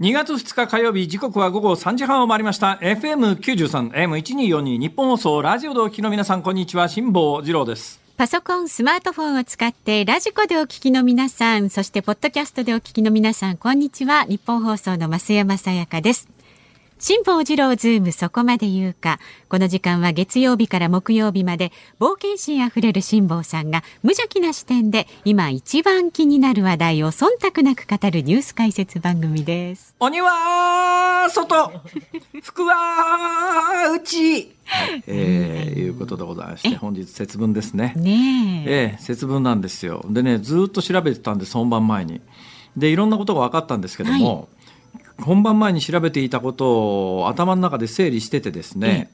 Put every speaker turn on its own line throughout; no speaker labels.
2月2日火曜日時刻は午後3時半を回りました FM93 AM1242 ニッポン放送ラジオでお聞きの皆さんこんにちは辛坊治郎です
パソコン、スマートフォンを使ってラジコでお聞きの皆さん、そしてポッドキャストでお聞きの皆さん、こんにちは。ニッポン放送の増山さやかです。辛坊治郎ズームそこまで言うか。この時間は月曜日から木曜日まで冒険心あふれる辛坊さんが無邪気な視点で今一番気になる話題を忖度なく語るニュース解説番組です。
鬼は外服は内 えー、いうことでございまして本日節分ですね
ねえ。
ええ節分なんですよでねずっと調べてたんです本番前にでいろんなことが分かったんですけども、本番前に調べていたことを頭の中で整理しててですね、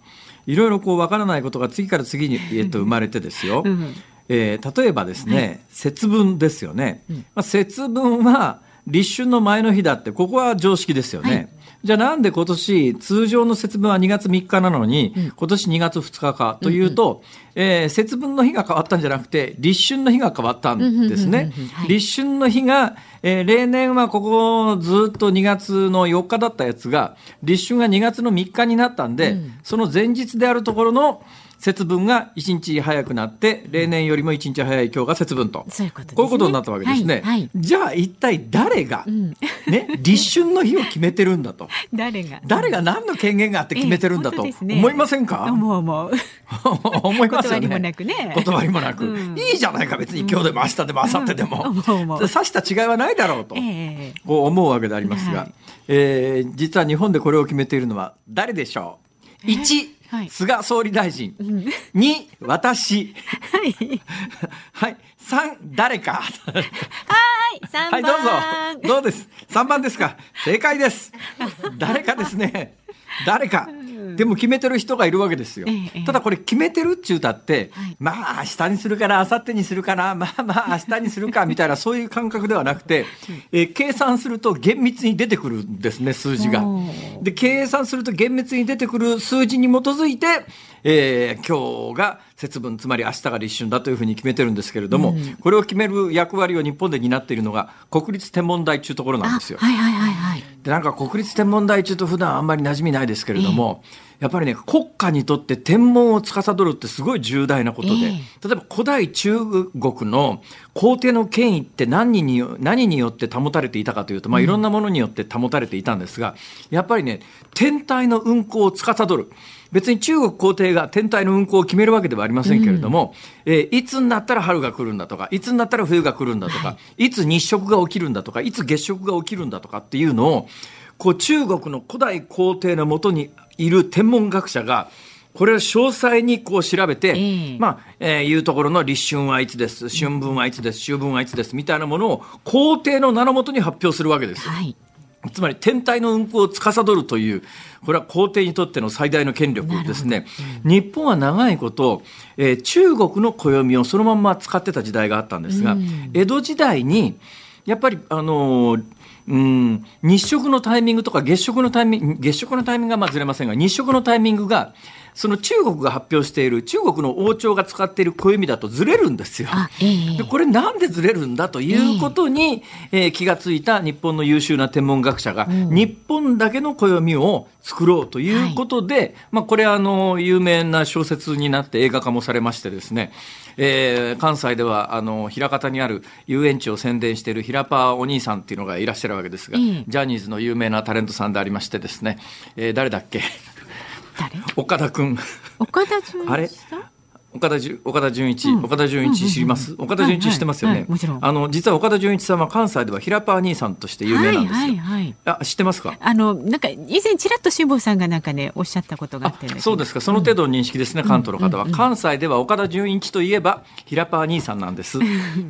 いろいろこう分からないことが次から次に、えっと、生まれてですよ、
うん
えー例えばですね、節分ですよね、まあ、節分は立春の前の日だってここは常識ですよね、
はい
じゃあなんで今年通常の節分は2月3日なのに、今年2月2日かというと、えー節分の日が変わったんじゃなくて立春の日が変わったんですね。立春の日が、えー例年はここずっと2月の4日だったやつが立春が2月の3日になったんで、その前日であるところの節分が1日早くなって例年よりも1日早い今日が節分と。
そういうことですね。
こういうことになったわけですね。
はいはい。
じゃあ一体誰が、ね、立春の日を決めてるんだと。
誰が？
誰が何の権限があって決めてるんだと。
ね。
思いませんか、
思う思う。
思いますよね。
断りもなくね。
断りもなく、
うん。
いいじゃないか別に。今日でも明日でも明後日でも。
うん。
した違いはないだろうと、
ええ
こう思うわけでありますが、
はい。
えー実は日本でこれを決めているのは誰でしょう ?1、
はい
菅総理大臣。2、私。
はい。
はい。3、誰か。
はい、三番。
はい、どうぞ。どうです？3番ですか？正解です。誰かですね。誰か。でも決めてる人がいるわけですよ
ええ。
ただこれ決めてるっちゅうたって
はい、
まあ明日にするかな、明後日にするかな、まあまあ明日にするか みたいなそういう感覚ではなくて、えー計算すると厳密に出てくるんですね、数字が。で、計算すると厳密に出てくる数字に基づいて、えー今日が節分、つまり明日が立春だというふうに決めてるんですけれども、これを決める役割を日本で担っているのが国立天文台というところなんですよ。
はいはいはいはい。
でなんか国立天文台中と普段あんまり馴染みないですけれども、やっぱりね国家にとって天文を司るってすごい重大なことで、
え
例えば古代中国の皇帝の権威って何によ何によって保たれていたかというと、まあ、いろんなものによって保たれていたんですが、やっぱりね天体の運行を司る。別に中国皇帝が天体の運行を決めるわけではありませんけれども、えーいつになったら春が来るんだとかいつになったら冬が来るんだとか、い、つ日食が起きるんだとかいつ月食が起きるんだとかっていうのをこう中国の古代皇帝のもとにいる天文学者がこれを詳細にこう調べて、
ええ
まあ、えーいうところの立春はいつです、春分はいつです、秋分はいつですみたいなものを皇帝の名のもとに発表するわけです。
はい。
つまり天体の運行を司るという、これは皇帝にとっての最大の権力ですね。日本は長いこと、えー中国の暦をそのまんま使ってた時代があったんですが、江戸時代に、やっぱり、あのーうん、日食のタイミングとか月食のタイミング、月食のタイミングがまあずれませんが、日食のタイミングが、その中国が発表している、中国の王朝が使っている暦だとずれるんですよ。
あ、ええ
でこれなんでずれるんだということに、えー気がついた日本の優秀な天文学者が、日本だけの暦を作ろうということで、まあ、これあの有名な小説になって映画化もされましてですね、えー関西ではあの枚方にある遊園地を宣伝している平パーお兄さんっていうのがいらっしゃるわけですが、
ええ。
ジャニーズの有名なタレントさんでありましてですね、えー誰だっけ？
誰？
岡田君。
岡田准一
あれ？岡田じ岡田准一、岡田准一知ります、岡田准一知ってますよね、
もちろん。
あの実は岡田准一さんは関西では平パー兄さんとして有名なんですよ、
はいはいはい。
あ知ってますか？
あのなんか以前ちらっと辛坊さんがなんかねおっしゃったことがあって、
そうですか。その程度の認識ですね、関東の方は、関西では岡田准一といえば平パー兄さんなんです。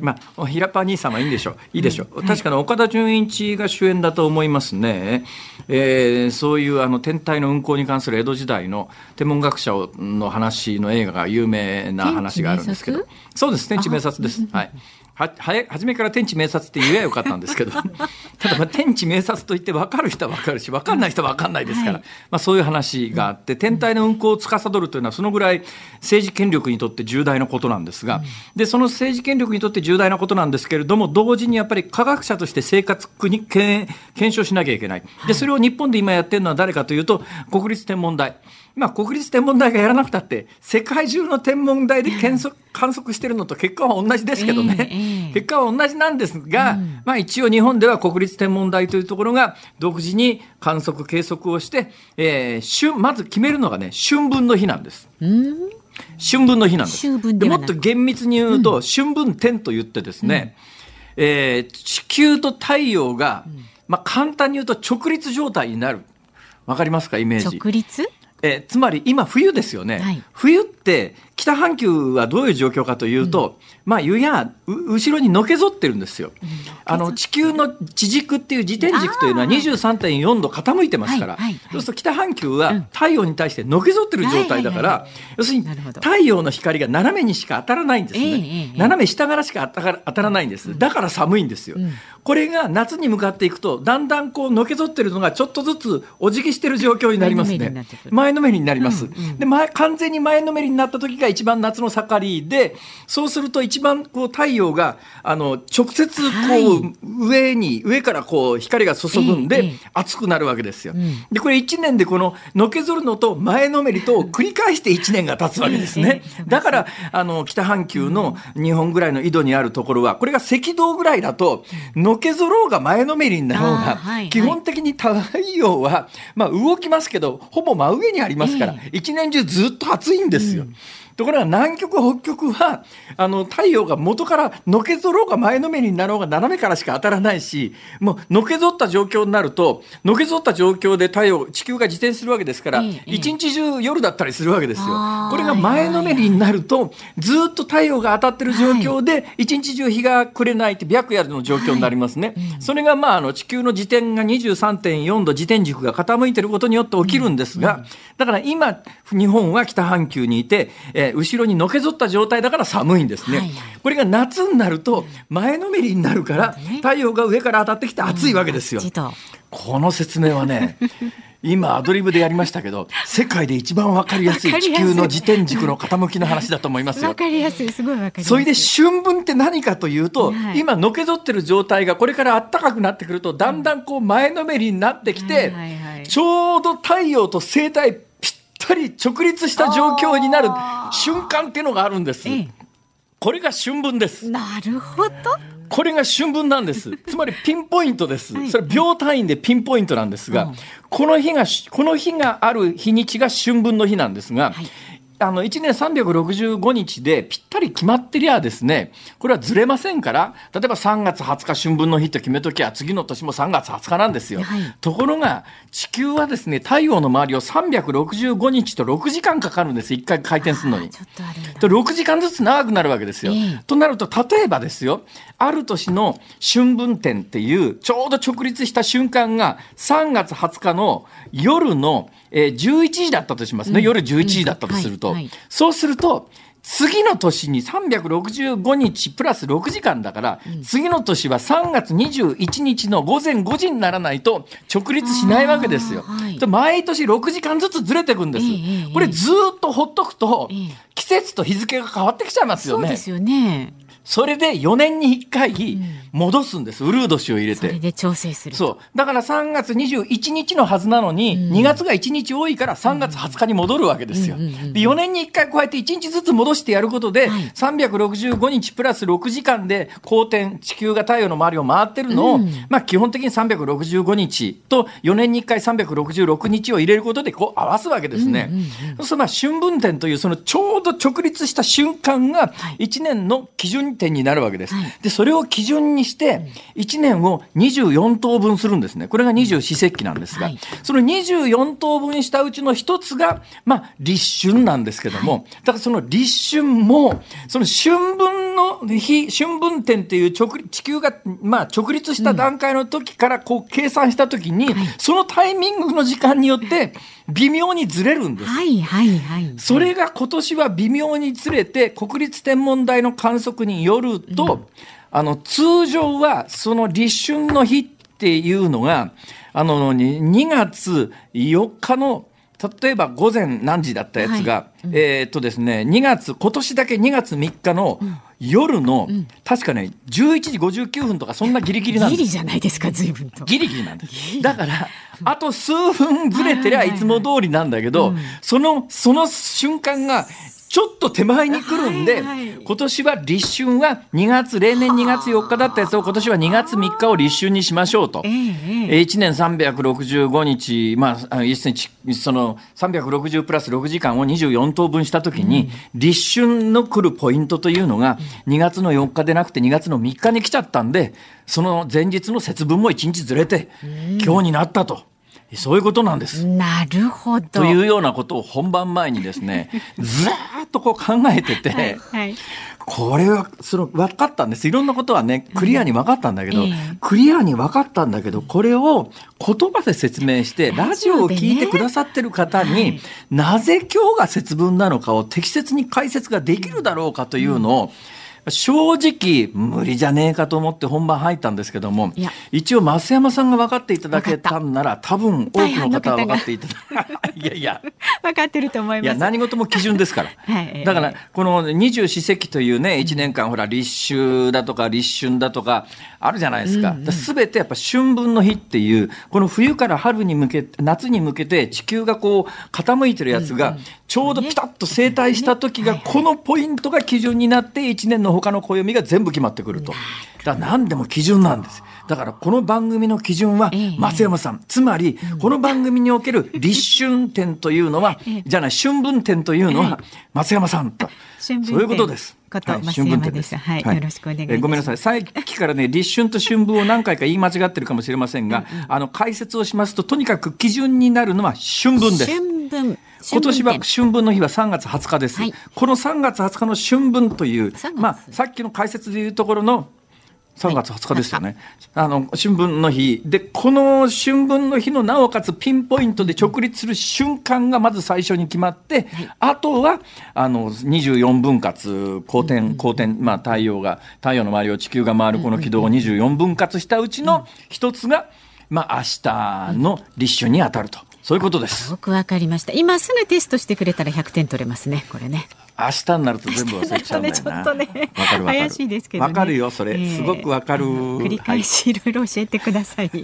まあ平パー兄さんはいいんでしょう。いいでしょう、確かに岡田准一が主演だと思いますね、えーそういうあの天体の運行に関する江戸時代の天文学者の話の映画が有名な話があるんですけど。そうです天地明察です。はい。は初めから天地明察って言えばよかったんですけど。ただまあ天地明察といって分かる人は分かるし分かんない人は分かんないですから、
はい。
まあ、そういう話があって天体の運行を司るというのはそのぐらい政治権力にとって重大なことなんですが、でその政治権力にとって重大なことなんですけれども同時にやっぱり科学者として生活に検検証しなきゃいけない。でそれを日本で今やってるのは誰かというと国立天文台。まあ、国立天文台がやらなくたって世界中の天文台で観測観測してるのと結果は同じですけどね、
ええええ。
結果は同じなんですが、まあ、一応日本では国立天文台というところが独自に観測計測をして、えー春まず決めるのがね春分の日なんです。
うん。
春分の日なんです。
で
もっと厳密に言うと、春分天と言ってですね、えー地球と太陽が、まあ、簡単に言うと直立状態になる。わかりますかイメージ。
直立？
えーつまり今冬ですよね、
はい。
冬って北半球はどういう状況かというと、まあ湯やう後ろにのけぞってるんですよ、あの地球の地軸っていう自転軸というのは
あー
23.4度傾いてますから、
はいはいはい。
そうすると北半球は太陽に対してのけぞってる状態だから、
はいはい
要するに太陽の光が斜めにしか当たらないんですね、斜め下からしか当たら当たらないんですだから寒いんですよ、これが夏に向かっていくとだんだんこうのけぞってるのがちょっとずつお辞儀してる状況になりますね。前のめりになります、
うんうん。
で前完全に前のめりになった時が一番夏の盛りでそうすると一番こう太陽があの直接こう、
はい。
上に上からこう光が注ぐんで、熱くなるわけですよ、
ん。
でこれ1年でこののけぞるのと前のめりとを繰り返して1年が経つわけですね、だからあの北半球の日本ぐらいの緯度にあるところはこれが赤道ぐらいだとのけぞろうが前のめりになろうが、基本的に太陽は、まあ、動きますけどほぼ真上にありますから、
え。
一年中ずっと暑いんですよ。Mm-hmm. ところが南極北極はあの太陽が元からのけぞろうが前のめりになろうが斜めからしか当たらないしもうのけぞった状況になるとのけぞった状況で太陽地球が自転するわけですから、一日中夜だったりするわけですよ。これが前のめりになるとずっと太陽が当たってる状況で一日中日が暮れないって白夜の状況になりますね。それがまああの地球の自転が23.4度自転軸が傾いてることによって起きるんですが、だから今日本は北半球にいて、えー後ろにのけぞった状態だから寒いんですね。
はいはい。
これが夏になると前のめりになるから太陽が上から当たってきて暑いわけですよ。
じと。
この説明はね 今アドリブでやりましたけど世界で一番わかりやすい地球の自転軸の傾きの話だと思いますよ。
わ。かりやすい。すごいわかりやすい。
それで春分って何かというと、
はい。
今のけぞってる状態がこれから暖かくなってくるとだんだんこう前のめりになってきて、ちょうど太陽と生態ぴったり直立した状況になる瞬間っていうのがあるんです。
え
これが春分です
え。なるほど
これが春分なんです。つまりピンポイントです
はい。
それ秒単位でピンポイントなんですが、
うん
この日が、この日がある日にちが春分の日なんですが、
はい
あの、1年365日でぴったり決まってりゃですね、これはずれませんから、例えば3月20日春分の日と決めときゃ、次の年も3月20日なんですよ。
はい
ところが、地球はですね、太陽の周りを365日と6時間かかるんです。1回回転するのに。
ちょっとあるんだ
と6時間ずつ長くなるわけですよ。
ええ
となると例えばですよある年の春分点っていうちょうど直立した瞬間が3月20日の夜の、えー11時だったとしますね、夜11時だったとすると、
うん。はい。はい。
そうすると次の年に365日プラス6時間だから、次の年は3月21日の午前5時にならないと直立しないわけですよ。
はい。
で毎年6時間ずつずれていくんです。
ええええ。
これずーっとほっとくと、
ええ。
季節と日付が変わってきちゃいますよね。
そうですよね
それで4年に1回戻すんです、ウルード氏を入れて。
それで調整する
そう。だから3月21日のはずなのに、2月が1日多いから3月20日に戻るわけですよ。で4年に1回こうやって1日ずつ戻してやることで、
はい。
365日プラス6時間で公転、地球が太陽の周りを回ってるのを、まあ基本的に365日と4年に1回366日を入れることでこう合わすわけですね。そうするとまあ春分点というそのちょうど直立した瞬間が1年の基準点になるわけです。で、それを基準にして1年を24等分するんですね。これが二十四節気なんですが、
はい。
その24等分したうちの一つが、まあ、立春なんですけども、だからその立春も、その春分の日、春分点っていう直地球が、まあ、直立した段階の時からこう計算した時に、そのタイミングの時間によって微妙にずれるんです。
はいはいはい。
それが今年は微妙にずれて、国立天文台の観測によると、あの、通常はその立春の日っていうのが、あの、に2月4日の、例えば午前何時だったやつが、えーっとですね、2月、今年だけ2月3日の夜の、確かね、11時59分とかそんなギリギリなんです。
ギリじゃないですか随分と。
ギリギリなんです。だから、あと数分ずれてりゃいつも通りなんだけど、その、その瞬間が、ちょっと手前に来るんで、
はいはい。
今年は立春は2月、例年2月4日だったやつを今年は2月3日を立春にしましょうと。
ええええ。
えー1年365日、まあ、あ一日、その360プラス6時間を24等分したときに、立春の来るポイントというのが、2月の4日でなくて2月の3日に来ちゃったんで、その前日の節分も1日ずれて、今日になったと。そういうことなんです。
なるほど。
というようなことを本番前にですね、ずーっとこう考えてて、
はいはい。
これは、その、分かったんです。いろんなことはね、クリアに分かったんだけど、
ええ。
クリアに分かったんだけど、これを言葉で説明して、ラジオを聞いてくださってる方に、
はい。
なぜ今日が節分なのかを適切に解説ができるだろうかというのを、正直無理じゃねえかと思って本番入ったんですけども一応増山さんが分かっていただけたんなら多分多くの方は分かっていただ いやいや。
分かってると思います。
いや何事も基準ですから、
はい。
だからこの二十四節気というね1年間ほら立秋だとか立春だとかあるじゃないですか,、すべてやっぱ春分の日っていうこの冬から春に向けて夏に向けて地球がこう傾いてるやつがちょうどピタッと整体した時がこのポイントが基準になって1年の他の暦が全部決まってくると。だから何でも基準なんです。だからこの番組の基準は
ええ。
松山さん、つまりこの番組における立春点というのは、じゃない春分点というのは松山さんと、そういうことです。
こと
はい春分点
です。はい。よろしくお願いします。
えごめんなさい。さっきからね、立春と春分を何回か言い間違ってるかもしれませんが、あの、解説をしますと、とにかく基準になるのは春分です。
春分
今年は
春分
の日は3月20日です。
はい
この3月20日の春分という
3月、
まあ、さっきの解説でいうところの3月20日ですよね。あの、春分の日。で、この春分の日のなおかつピンポイントで直立する瞬間がまず最初に決まって、あとは、あの、24分割、公転、公転、まあ、太陽が、太陽の周りを地球が回るこの軌道を24分割したうちの一つが、まあ、明日の立春に当たると。そういうことです。
よくわかりました。今すぐテストしてくれたら100点取れますねこれね。
明日になると全部忘れちゃうんだよな。
ちょっとね。
わかる
怪しいですけどね。
わかるよ、それ。
ええ。
すごくわかる。
繰り返しいろいろ教えてください、
は い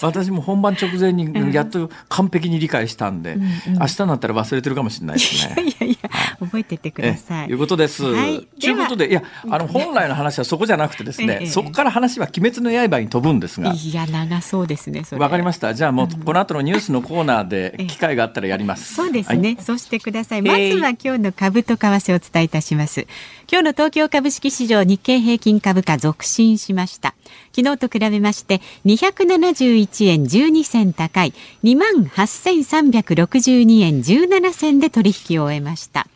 私も本番直前にやっと完璧に理解したんで、明日になったら忘れてるかもしれないですね。
いやいや覚えててください
えいうことです。と、
はい
いうことで、いや、あの、本来の話はそこじゃなくてですね、
ええ
そこから話は鬼滅の刃に飛ぶんですが、
いや長そうですね
わかりました。じゃあもう、この後のニュースのコーナーで機会があったらやります。
そうですね、そうしてください。ま
えい
ずは今日の株と為替をお伝えいたします。今日の東京株式市場日経平均株価続伸しました。昨日と比べまして271円12銭高い28,362円17銭で取引を終えました。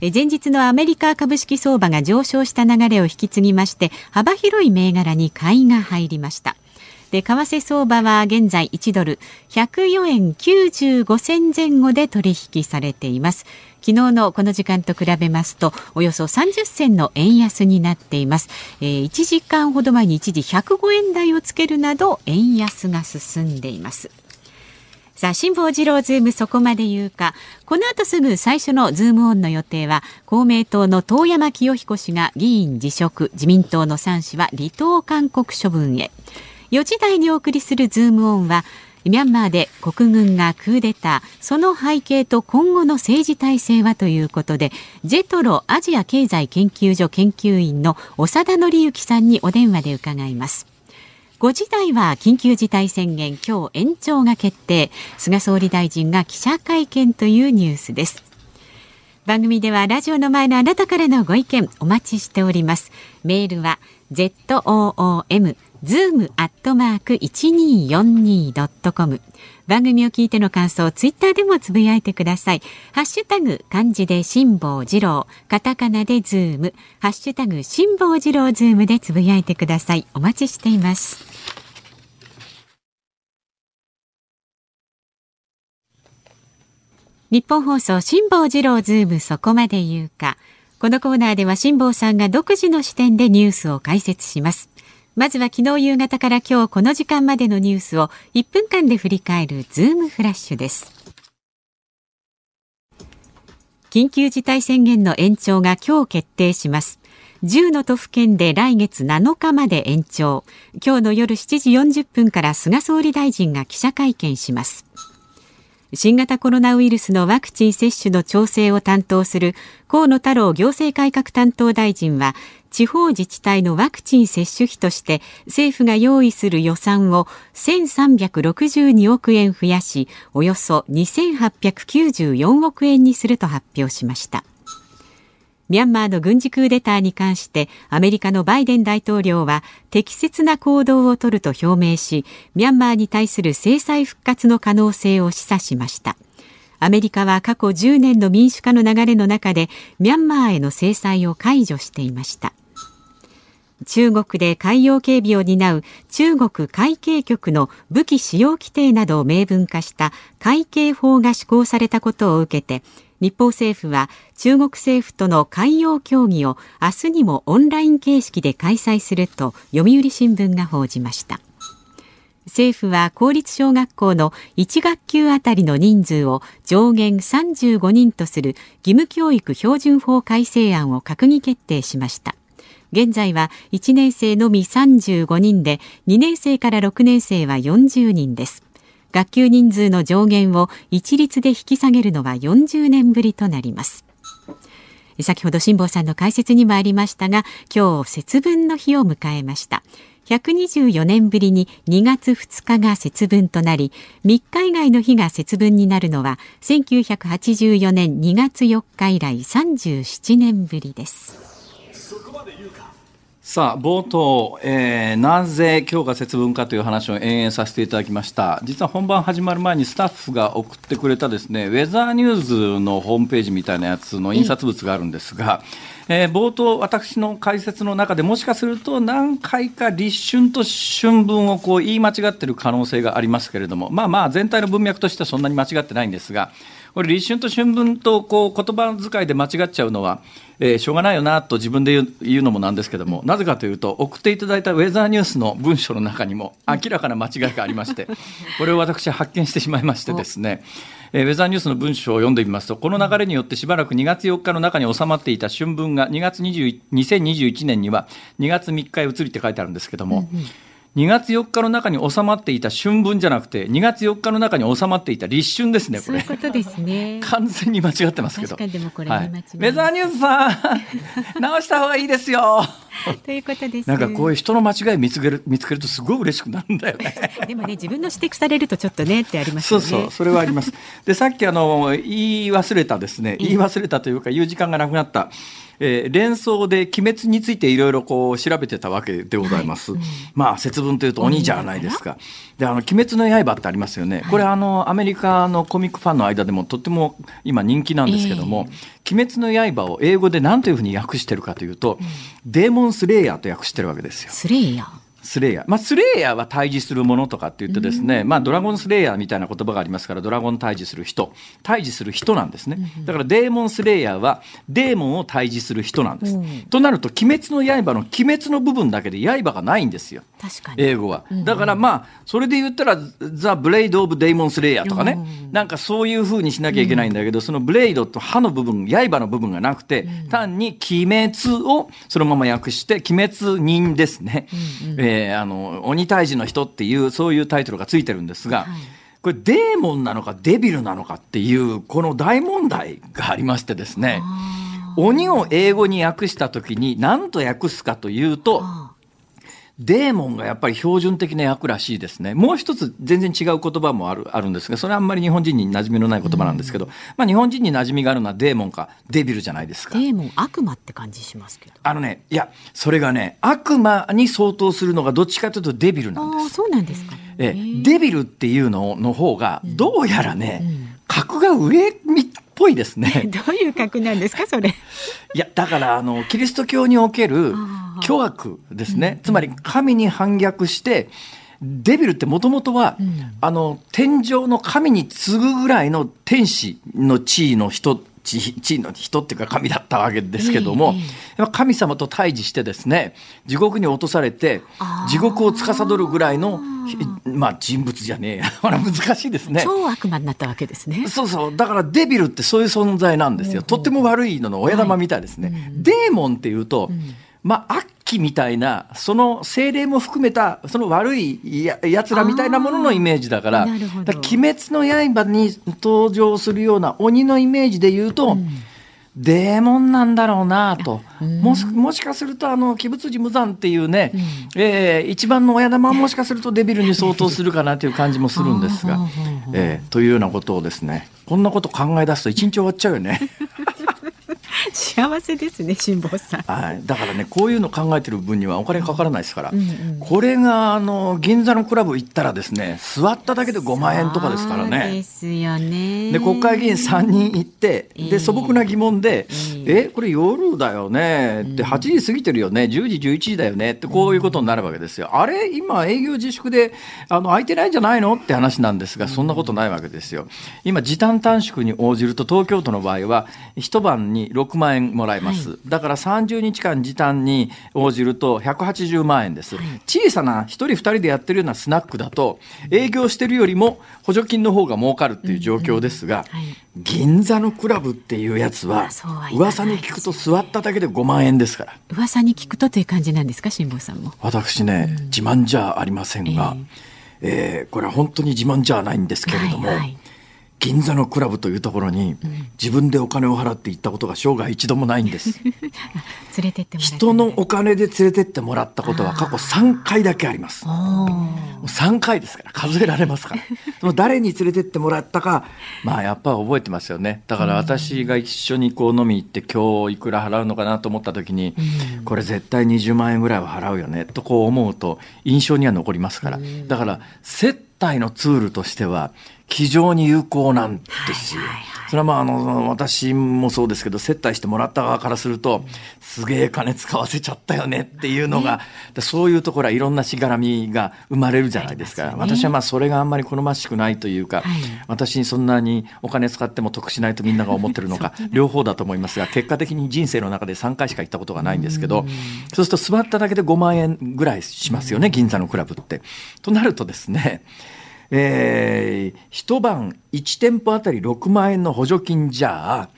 前日のアメリカ株式相場が上昇した流れを引き継ぎまして幅広い銘柄に買いが入りました。で為替相場は現在1ドル104円95銭前後で取引されています。昨日のこの時間と比べますとおよそ30銭の円安になっています、えー1時間ほど前に一時105円台をつけるなど円安が進んでいます。さあ、辛坊治郎ズームそこまで言うか。この後すぐ最初のズームオンの予定は、公明党の遠山清彦氏が議員辞職、自民党の3氏は離党勧告処分へ。4時台にお送りするズームオンは、ミャンマーで国軍がクーデター、その背景と今後の政治体制はということで、ジェトロアジア経済研究所研究員の長田紀之さんにお電話で伺います。5時台は緊急事態宣言今日延長が決定。菅総理大臣が記者会見というニュースです。番組ではラジオの前のあなたからのご意見お待ちしておりますメールは ZOOM zoom アットマーク 1242.com 番組を聞いての感想、ツイッターでもつぶやいてください。ハッシュタグ、漢字で辛坊治郎、カタカナでズーム、ハッシュタグ、辛坊治郎ズームでつぶやいてください。お待ちしています。日本放送辛坊治郎ズームそこまで言うか。このコーナーでは辛坊さんが独自の視点でニュースを解説します。まずは昨日夕方から今日この時間までのニュースを1分間で振り返るズームフラッシュです。緊急事態宣言の延長が今日決定します。10の都府県で来月7日まで延長。今日の夜7時40分から菅総理大臣が記者会見します。新型コロナウイルスのワクチン接種の調整を担当する河野太郎行政改革担当大臣は地方自治体のワクチン接種費として政府が用意する予算を1362億円増やしおよそ2894億円にすると発表しました。ミャンマーの軍事クーデターに関してアメリカのバイデン大統領は適切な行動を取ると表明しミャンマーに対する制裁復活の可能性を示唆しました。アメリカは過去10年の民主化の流れの中でミャンマーへの制裁を解除していました。中国で海洋警備を担う中国海警局の武器使用規定などを明文化した海警法が施行されたことを受けて日本政府は中国政府との海洋協議を明日にもオンライン形式で開催すると読売新聞が報じました。政府は公立小学校の1学級あたりの人数を上限35人とする義務教育標準法改正案を閣議決定しました。現在は1年生のみ35人で2年生から6年生は40人です。学級人数の上限を一律で引き下げるのは40年ぶりとなります。先ほど辛坊さんの解説にもありましたが今日節分の日を迎えました。124年ぶりに2月2日が節分となり3日以外の日が節分になるのは1984年2月4日以来37年ぶりです。
さあ冒頭、えー、なぜ今日が節分かという話を延々させていただきました。実は本番始まる前にスタッフが送ってくれたですねウェザーニューズのホームページみたいなやつの印刷物があるんですが、えー、冒頭私の解説の中でもしかすると何回か立春と春分をこう言い間違っている可能性がありますけれどもまあまあ全体の文脈としてはそんなに間違ってないんですがこれ立春と春分とこう言葉遣いで間違っちゃうのはえー、しょうがないよなと自分で言うのもなんですけども、なぜかというと、送っていただいたウェザーニュースの文章の中にも明らかな間違いがありまして、これを私発見してしまいましてですね、えー、ウェザーニュースの文章を読んでみますと、この流れによってしばらく2月4日の中に収まっていた春分が2月20 2021年には2月3日へ移りって書いてあるんですけども、うんうん2月4日の中に収まっていた春分じゃなくて、2月4日の中に収まっていた立春ですね、これ。
そういうことですね。
完全に間違ってますけど。
確かにでもこれ、はい、ウ
ェザーニュースさん、直した方がいいですよ。
ということです。
なんかこういう人の間違い見つける見つけるとすごい嬉しくなるんだよね。
でもね自分の指摘されるとちょっとねってありますよね。
そうそうそれはあります。でさっきあの言い忘れたですね言い忘れたというか言う時間がなくなった。えー、連想で鬼滅についていろいろこう調べてたわけでございます。はいうん、まあ節分というと鬼じゃないですか。であの鬼滅の刃ってありますよね。これあのアメリカのコミックファンの間でもとっても今人気なんですけども、えー、鬼滅の刃を英語で何というふうに訳してるかというと、うん、デーモンスレイヤーと訳してるわけですよ。
スレイヤー
スレイヤー。まあ、スレイヤーは対峙するものとかって言ってですね、まあ、ドラゴンスレイヤーみたいな言葉がありますから、ドラゴン対峙する人、対峙する人なんですね。だからデーモンスレイヤーはデーモンを対峙する人なんです。となると、鬼滅の刃の鬼滅の部分だけで刃がないんですよ。
確かに。
英語は。だからまあ、それで言ったら、ザ・ブレイド・オブ・デーモンスレイヤーとかね、なんかそういう風にしなきゃいけないんだけど、そのブレイドと刃の部分、刃の部分がなくて、単に鬼滅をそのまま訳して、鬼滅人ですね。えー、あの、鬼退治の人っていう、そういうタイトルがついてるんですが、はい。これデーモンなのかデビルなのかっていうこの大問題がありましてですね鬼を英語に訳した時に何と訳すかというとデーモンがやっぱり標準的な役らしいですね。もう一つ全然違う言葉もあるあるんですが、それはあんまり日本人に馴染みのない言葉なんですけど、うん、まあ日本人に馴染みがあるのはデーモンかデビルじゃないですか。
デーモン悪魔って感じしますけど。
あのね、いや、それがね、悪魔に相当するのがどっちかというとデビルなんです。
あそうなんですか。
えデビルっていうのの方が、どうやらね、うんうん、格が上ぽいですね。
どういう格なんですか、それ？
いや、だから、あの、キリスト教における巨悪ですね。つまり、神に反逆して、デビルってもともとは、うん、あの、天上の神に次ぐぐらいの天使の地位の人地位の人っていうか神だったわけですけども、えー、神様と対峙してですね地獄に落とされて地獄を司るぐらいのまあ人物じゃねえや。難しいですね。
超悪魔になったわけですね。
そうそう。だからデビルってそういう存在なんですよ。とっても悪いのの親玉みたいですね、はい、デーモンっていうと、うんまあ、悪鬼みたいな、その精霊も含めた、その悪いややつらみたいなもののイメージだから、だから鬼滅の刃に登場するような鬼のイメージで言うと、うん、デーモンなんだろうなと、うん、もしもしかするとあの鬼物寺無惨っていうね、うん、えー、一番の親玉はもしかするとデビルに相当するかなという感じもするんですが、えー、というようなことをですねこんなこと考え出すと一日終わっちゃうよね。
幸せですね辛坊さん、
はい、だからねこういうの考えてる分にはお金かからないですから、うんうん、これがあの銀座のクラブ行ったらですね座っただけで5万円とかですからね。
ですよね。
で国会議員3人行ってで素朴な疑問で「えー、えこれ夜だよね」って8時過ぎてるよね。10時11時だよね。ってこういうことになるわけですよ。あれ今営業自粛であの空いてないんじゃないのって話なんですがそんなことないわけですよ。今時短短縮に応じると東京都の場合は一晩に6万円もらえます、はい、だから30日間時短に応じると180万円です、はい、小さな1人2人でやってるようなスナックだと営業してるよりも補助金の方が儲かるっていう状況ですが、うん。うんはい、銀座のクラブっていうやつは噂に聞くと座っただけで5万円ですから。
噂に聞くとという感じなんですか辛坊さんも？
私ね、うん、自慢じゃありませんが、えー、えー、これは本当に自慢じゃないんですけれども、はいはい銀座のクラブというところに自分でお金を払って行ったことが生涯一度もないんです。連
れてって
人のお金で連れてってもらったことは過去3回だけあります。3回ですから数えられますから。その誰に連れてってもらったかまあやっぱ覚えてますよね。だから私が一緒にこう飲み行って今日いくら払うのかなと思った時にこれ絶対20万円ぐらいは払うよねとこう思うと印象には残りますから。だから接待のツールとしては非常に有効なんですよ。それはまああの私もそうですけど接待してもらった側からするとすげえ金使わせちゃったよねっていうのが、そういうところはいろんなしがらみが生まれるじゃないですか、私はまあそれがあんまり好ましくないというか、私にそんなにお金使っても得しないとみんなが思ってるのか 両方だと思いますが結果的に人生の中で3回しか行ったことがないんですけどそうすると座っただけで5万円ぐらいしますよね銀座のクラブって。となるとですねえー、一晩1店舗あたり6万円の補助金じゃあ、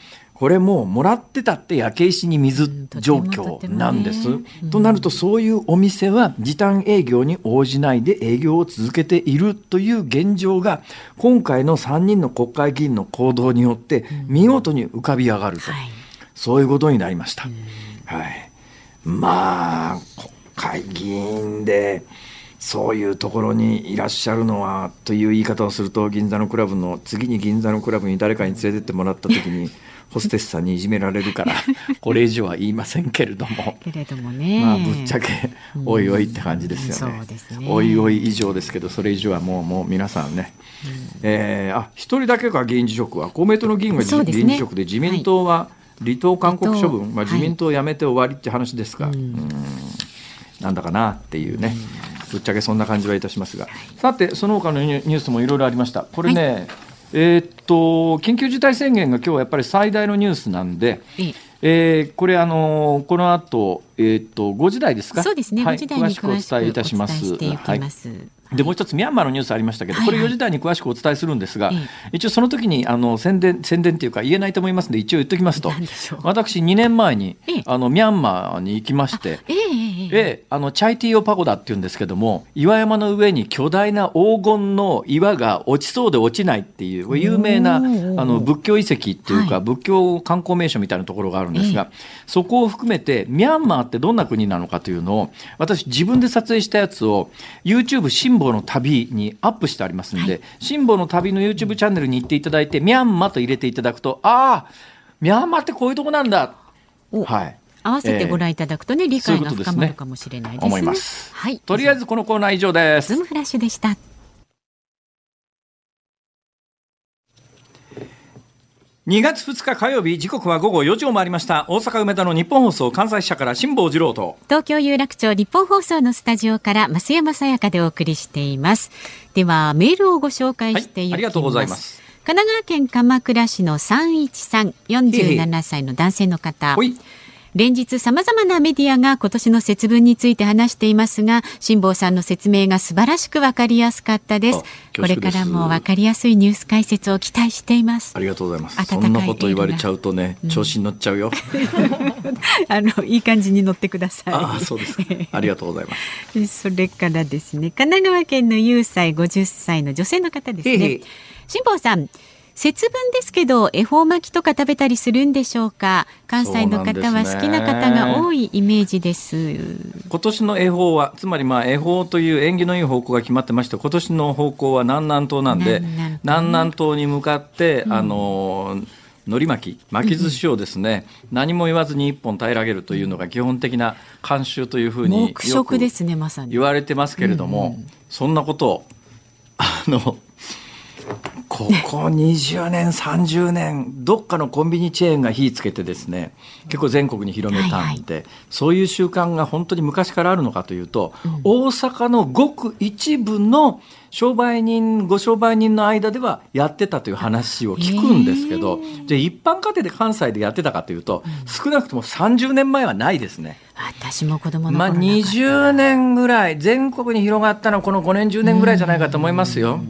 これもうもらってたって焼け石に水状況なんです。うん、となるとそういうお店は時短営業に応じないで営業を続けているという現状が今回の3人の国会議員の行動によって見事に浮かび上がると、そういうことになりました。うん、はい、まあ国会議員でそういうところにいらっしゃるのはという言い方をすると銀座のクラブの次に銀座のクラブに誰かに連れてってもらった時に ホステスさんにいじめられるから これ以上は言いませんけれども。
けれどもね。
まあぶっちゃけおいおいって感じですよね。うん、ね。おいおい以上ですけどそれ以上はもうもう皆さんね、うん、えー、あ一人だけか議員辞職は。公明党の議員が、ね、議員辞職で自民党は離党勧告処分、まあ、自民党を辞めて終わりって話ですが、はい、うん。なんだかなっていうね。うんぶっちゃけそんな感じはいたしますが、さて、その他のニュースもいろいろありました。これね、はい、えー、っと、緊急事態宣言が今日はやっぱり最大のニュースなんで、えー、これあのこの後えっ、と5時台ですか？
そうですね。
はい、
5時台に詳しくお伝えいたします。はい。
でもう一つミャンマーのニュースありましたけど、これ4時台に詳しくお伝えするんですが、一応その時にあの宣伝宣伝っていうか言えないと思いますので一応言っておきますと私2年前にあのミャンマーに行きまして、えあのチャイティオパゴダっていうんですけども岩山の上に巨大な黄金の岩が落ちそうで落ちないっていう有名なあの仏教遺跡っていうか、仏教観光名所みたいなところがあるんですが、そこを含めてミャンマーってどんな国なのかというのを私自分で撮影したやつを YouTube 新辛抱の旅にアップしてありますんで、はい、辛抱の旅の YouTube チャンネルに行っていただいて、ミャンマと入れていただくと、ああ、ミャンマってこういうとこなんだ。
はい。合わせてご覧いただくとね、えー、理解が深まるかもしれないですね。思います。
はい。とりあえずこのコーナー以上です。
ズームフラッシュでした。
2月2日火曜日時刻は午後4時を回りました。大阪梅田の日本放送関西支社から辛坊治郎と。
東京有楽町日本放送のスタジオから増山さやかでお送りしています。ではメールをご紹介していきます、はい、あ
りがとうございます。
神奈川県鎌倉市の313 47歳の男性の方。へへ連日様々なメディアが今年の節分について話していますが辛坊さんの説明が素晴らしくわかりやすかったです。これからもわかりやすいニュース解説を期待しています。
ありがとうございます。そんなこと言われちゃうとね、調子に乗っちゃうよ。
あのいい感じに乗ってください。
あそうですありがとうございま
す。それからですね神奈川県の有歳50歳の女性の方ですね。辛坊さん節分ですけど恵方巻きとか食べたりするんでしょうか？関西の方は好きな方が多いイメージです。
今年の恵方はつまりまあ恵方という縁起のいい方向が決まってまして今年の方向は南南東なんで南南東に向かって、うん、あの海苔巻き巻き寿司をですね、うん、何も言わずに一本平らげるというのが基本的な慣習というふうによく言われてますけれども、そんなことをあのここ20年、30年、どっかのコンビニチェーンが火つけてですね、結構全国に広めたんで、はいはい、そういう習慣が本当に昔からあるのかというと、うん、大阪のごく一部の商売人、ご商売人の間ではやってたという話を聞くんですけど、じゃ一般家庭で関西でやってたかというと、うん、少なくとも30年前はないですね。
私も子供の
まあ20年ぐらい、全国に広がったのはこの5年、10年ぐらいじゃないかと思いますよ。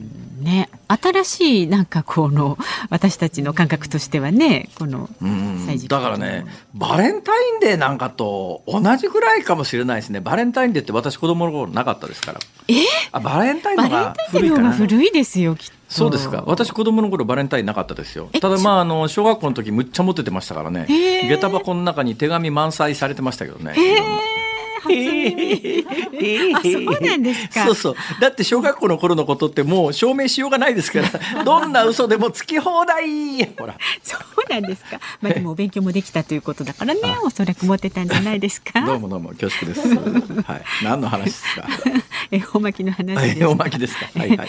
ね、新しいなんかこの私たちの感覚としてはねこの
だからねバレンタインデーなんかと同じぐらいかもしれないですね。バレンタインデーって私子供の頃なかったですから。
え？
あバレンタインのが古いか
な。古いですよきっと。
そうですか。私子供の頃バレンタインなかったですよ。ただまああの小学校の時むっちゃ持っててましたからね。下駄箱の中に手紙満載されてましたけどね
初耳。あ、そうなんですか。
そうそう。だって小学校の頃のことってもう証明しようがないですから、どんな嘘でもつき放題。ほら。
そうなんですか。まあでもお勉強もできたということだからね、おそらく持ってたんじゃないですか。
どうもどうも恐縮です。はい。何の話ですか？
え、豆まきの話
です。豆まきですか？はいはい。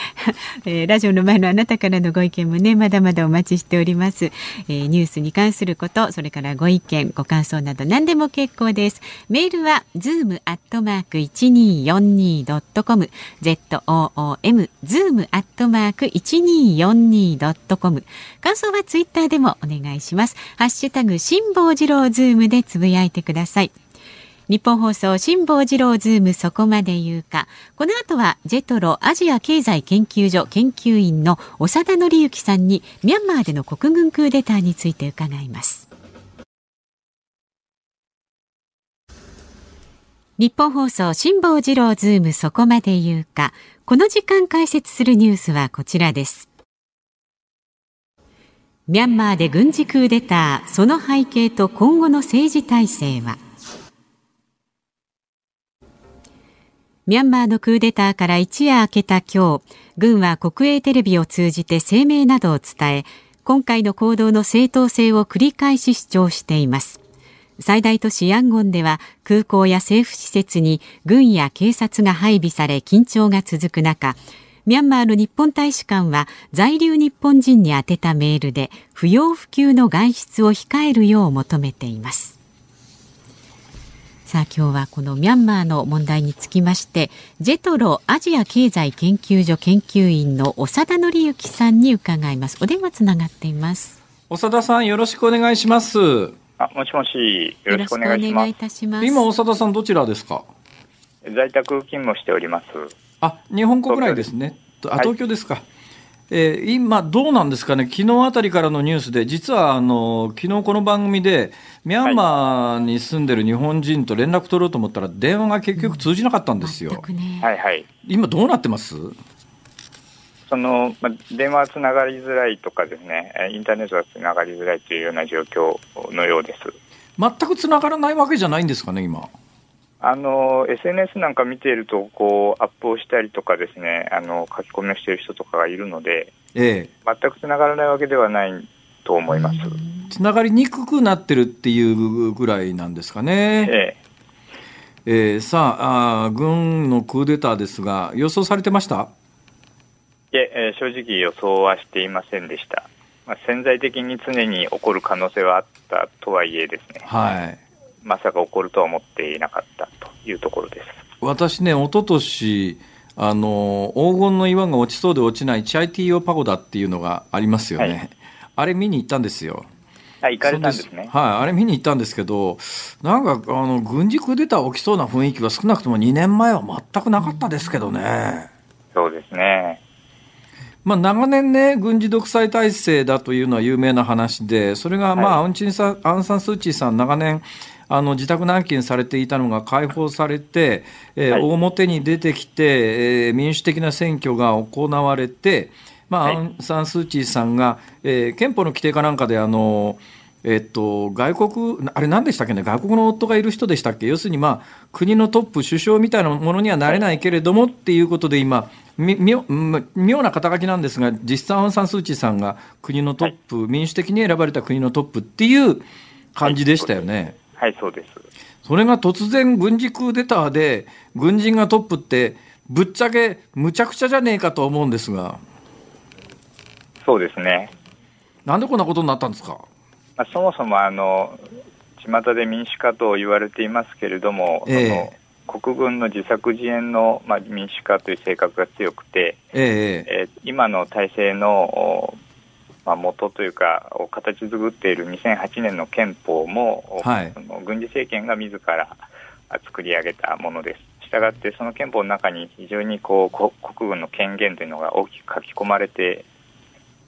えー、ラジオの前のあなたからのご意見もね、まだまだお待ちしております。えー、ニュースに関すること、それからご意見、ご感想など何でも結構です。メールはズームアットマーク一二四二ドットコム z o o m ズームアットマーク一二四二ドットコム。感想はツイッターでもお願いします。ハッシュタグ辛坊治郎ズームでつぶやいてください。日本放送辛坊治郎ズームそこまで言うか。この後はジェトロアジア経済研究所研究員の長田紀之さんにミャンマーでの国軍クーデターについて伺います。日本放送辛坊治郎ズームそこまで言うか。この時間解説するニュースはこちらです。ミャンマーで軍事クーデターその背景と今後の政治体制は。ミャンマーのクーデターから一夜明けた今日軍は国営テレビを通じて声明などを伝え今回の行動の正当性を繰り返し主張しています。最大都市ヤンゴンでは空港や政府施設に軍や警察が配備され緊張が続く中ミャンマーの日本大使館は在留日本人に宛てたメールで不要不急の外出を控えるよう求めています。さあ今日はこのミャンマーの問題につきましてジェトロアジア経済研究所研究員の長田紀之さんに伺います。お電話つながっています。
長田さんよろしくお願いします。
あもしもしよろしくお願いします。いたします。
今長田さんどちらですか？
在宅勤務しております。
あ日本国内ですね。あ東京ですか、はいえー、今、どうなんですかね、昨日あたりからのニュースで、実はあの昨日この番組で、ミャンマーに住んでる日本人と連絡取ろうと思ったら、電話が結局通じなかったんですよ。
はいはい、
今、どうなってます？
その、まあ、電話つながりづらいとかですね、インターネットがつながりづらいというような状況のようです。
全くつながらないわけじゃないんですかね、今。
あの SNS なんか見ているとこうアップをしたりとかですねあの書き込みをしている人とかがいるので、ええ、全くつながらないわけではないと思います
つながりにくくなってるっていうぐらいなんですかね。えええー、さああ軍のクーデターですが予想されてました？
いええー、正直予想はしていませんでした、まあ、潜在的に常に起こる可能性はあったとはいえですね、はい、まさか起こるとは思っていなかったというところです
私ね、一昨年あの黄金の岩が落ちそうで落ちないチャイティーオパゴダっていうのがありますよね、はい、あれ見に行ったんですよ。
あ行かれたんですね。
はい、あれ見に行ったんですけど、なんかあの軍事クーデター起きそうな雰囲気は少なくとも2年前は全くなかったですけどね。
そうですね。
まあ、長年ね、軍事独裁体制だというのは有名な話で、それが、まあ、はい、アンチンさアン・サン・スー・チーさん、長年、あの自宅軟禁されていたのが解放されて、えー、はい、表に出てきて、えー、民主的な選挙が行われて、まあ、はい、アン・サン・スー・チーさんが、えー、憲法の規定かなんかで、あのえっと、外国、あれ何でしたっけね、外国の夫がいる人でしたっけ、要するに、まあ、国のトップ、首相みたいなものにはなれないけれどもっていうことで、今、妙な肩書きなんですが、実際、アン・サン・スー・チーさんが国のトップ、はい、民主的に選ばれた国のトップっていう感じでしたよね。
はい、そうです。
それが突然軍事クーデターで軍人がトップってぶっちゃけむちゃくちゃじゃねえかと思うんですが。
そうですね。
なんでこんなことになったんですか？
まあ、そもそもあの巷で民主化と言われていますけれども、えー、その国軍の自作自演の、まあ、民主化という性格が強くて、えー、えー、今の体制のまあ、元というか、を形作っている2008年の憲法も、はい、その軍事政権が自ら作り上げたものです。したがって、その憲法の中に非常にこう国軍の権限というのが大きく書き込まれて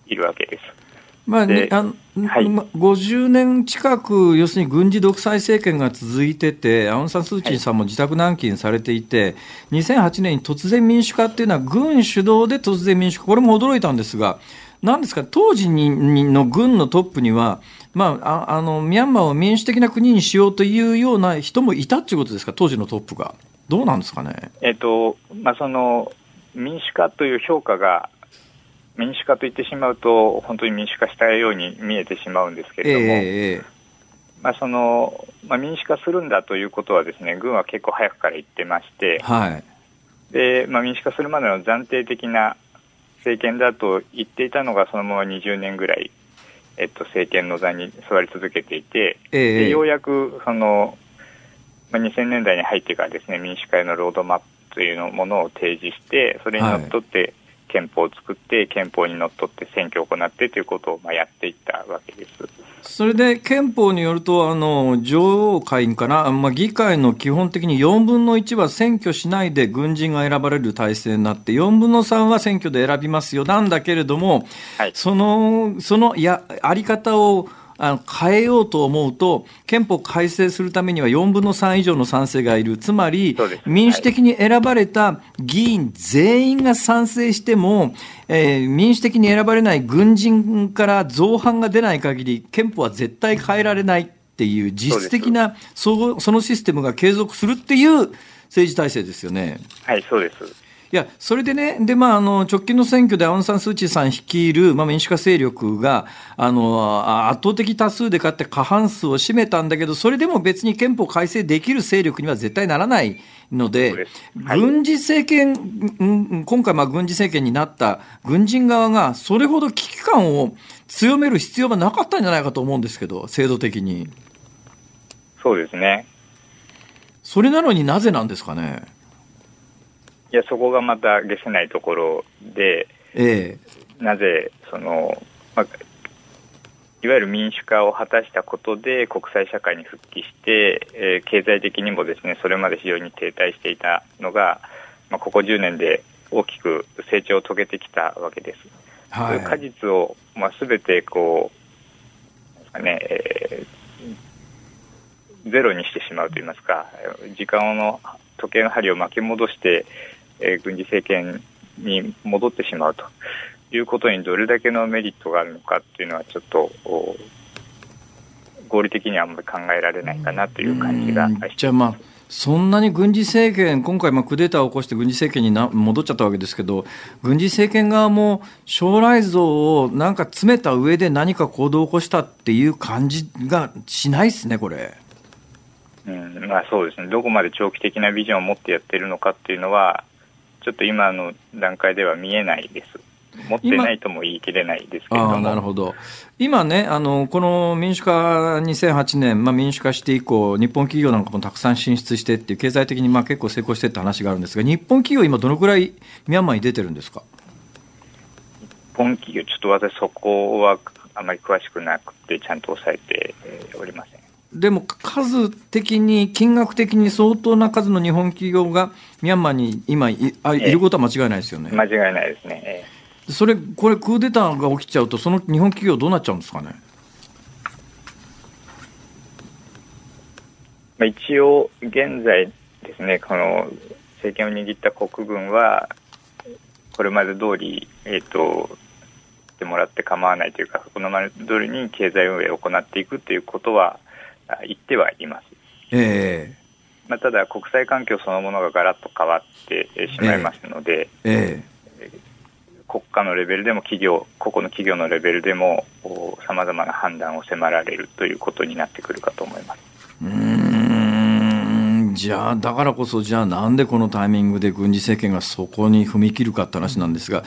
いるわけです。
まあ、あのはい、50年近く、要するに軍事独裁政権が続いてて、アウン・サン・スー・チーさんも自宅軟禁されていて、はい、2008年に突然民主化っていうのは、軍主導で突然民主化、これも驚いたんですが、なんですか、当時にの軍のトップには、まあ、ああのミャンマーを民主的な国にしようというような人もいたっていうことですか、当時のトップが。どうなんですかね。
えっとまあ、その民主化という評価が、民主化と言ってしまうと、本当に民主化したように見えてしまうんですけれども、えー、まあそのまあ、民主化するんだということは、ですね軍は結構早くから言ってまして、はい。でまあ、民主化するまでの暫定的な政権だと言っていたのがそのまま20年ぐらい、えっと、政権の座に座り続けていて、えー、でようやくその、まあ、2000年代に入ってからですね民主化へのロードマップというのものを提示してそれにのっとって憲法を作って憲法にのっとって選挙を行ってということをまあやっていったわけです。
それで憲法によると、あの女王会員かな、まあ、議会の基本的に4分の1は選挙しないで軍人が選ばれる体制になって、4分の3は選挙で選びますよなんだけれども、はい、そのそのやあり方をあの変えようと思うと、憲法改正するためには4分の3以上の賛成がいる、つまり、民主的に選ばれた議員全員が賛成しても、えー、民主的に選ばれない軍人から造反が出ない限り、憲法は絶対変えられないっていう、実質的なそそのシステムが継続するっていう政治体制ですよね。
はい、そうです。
いや、それでね、で、まあ、あの、直近の選挙でアウン・サン・スー・チーさん率いる、まあ、民主化勢力が、あの、圧倒的多数で勝って過半数を占めたんだけど、それでも別に憲法改正できる勢力には絶対ならないので、はい、軍事政権、今回、まあ、軍事政権になった軍人側が、それほど危機感を強める必要がなかったんじゃないかと思うんですけど、制度的に。
そうですね。
それなのになぜなんですかね？
いや、そこがまた消せないところで、
え
え、なぜ、その、まあ、いわゆる民主化を果たしたことで国際社会に復帰して、えー、経済的にもですねそれまで非常に停滞していたのが、まあ、ここ10年で大きく成長を遂げてきたわけです。はい、果実を、まあ、全てこう、ねえー、ゼロにしてしまうといいますか時間の時計の針を巻き戻して、えー、軍事政権に戻ってしまうということにどれだけのメリットがあるのかっていうのはちょっと合理的にはあんまり考えられないかなという感じが
じゃあまあそんなに軍事政権、今回、クーデターを起こして軍事政権にな戻っちゃったわけですけど、軍事政権側も将来像をなんか詰めた上で何か行動を起こしたっていう感じがしないですね、これ。
うんまあ、そうですね、どこまで長期的なビジョンを持ってやってるのかっていうのは、ちょっと今の段階では見えないです。持ってないとも言い切れないですけれども
なるほど今ねあの、この民主化2008年、まあ、民主化して以降、日本企業なんかもたくさん進出してっていう、経済的にまあ結構成功してって話があるんですが、日本企業、今、どのくらいミャンマーに出てるんですか？
日本企業、ちょっと私、そこはあまり詳しくなくて、ちゃんと抑えておりません。
でも数的に、金額的に相当な数の日本企業がミャンマーに今いあいることは間違いないですよね。
間違いないですね。ええ
それ、これ、クーデターが起きちゃうと、その日本企業、どうなっちゃうんですかね？
まあ、一応、現在ですね、この政権を握った国軍は、これまで通り、えっ、ー、と、てもらって構わないというか、このまま通りに経済運営を行っていくということは言ってはいます。
え
ーまあ、ただ、国際環境そのものがガラッと変わってしまいますので、
えーえー
国家のレベルでも企業個々の企業のレベルでもさまざまな判断を迫られるということになってくるかと思います。
うんじゃあだからこそじゃあなんでこのタイミングで軍事政権がそこに踏み切るかって話なんですが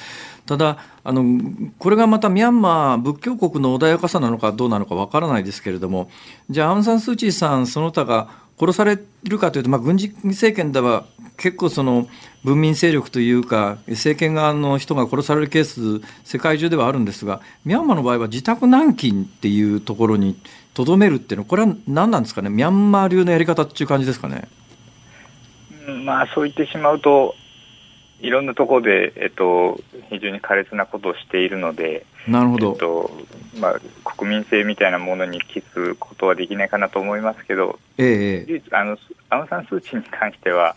ただあのこれがまたミャンマー仏教国の穏やかさなのかどうなのかわからないですけれどもじゃあアウン・サン・スー・チーさんその他が殺されるかというと、まあ、軍事政権では結構その文民勢力というか政権側の人が殺されるケース世界中ではあるんですがミャンマーの場合は自宅軟禁っていうところにとどめるっていうのはこれは何なんですかね？ミャンマー流のやり方っていう感じですかね？
まあそう言ってしまうといろんなところで、えっと、非常に苛烈なことをしているので、
なるほど、
えっとまあ、国民性みたいなものに帰すことはできないかなと思いますけど、
ええ、
あのアウン・サン・スー・チーに関しては、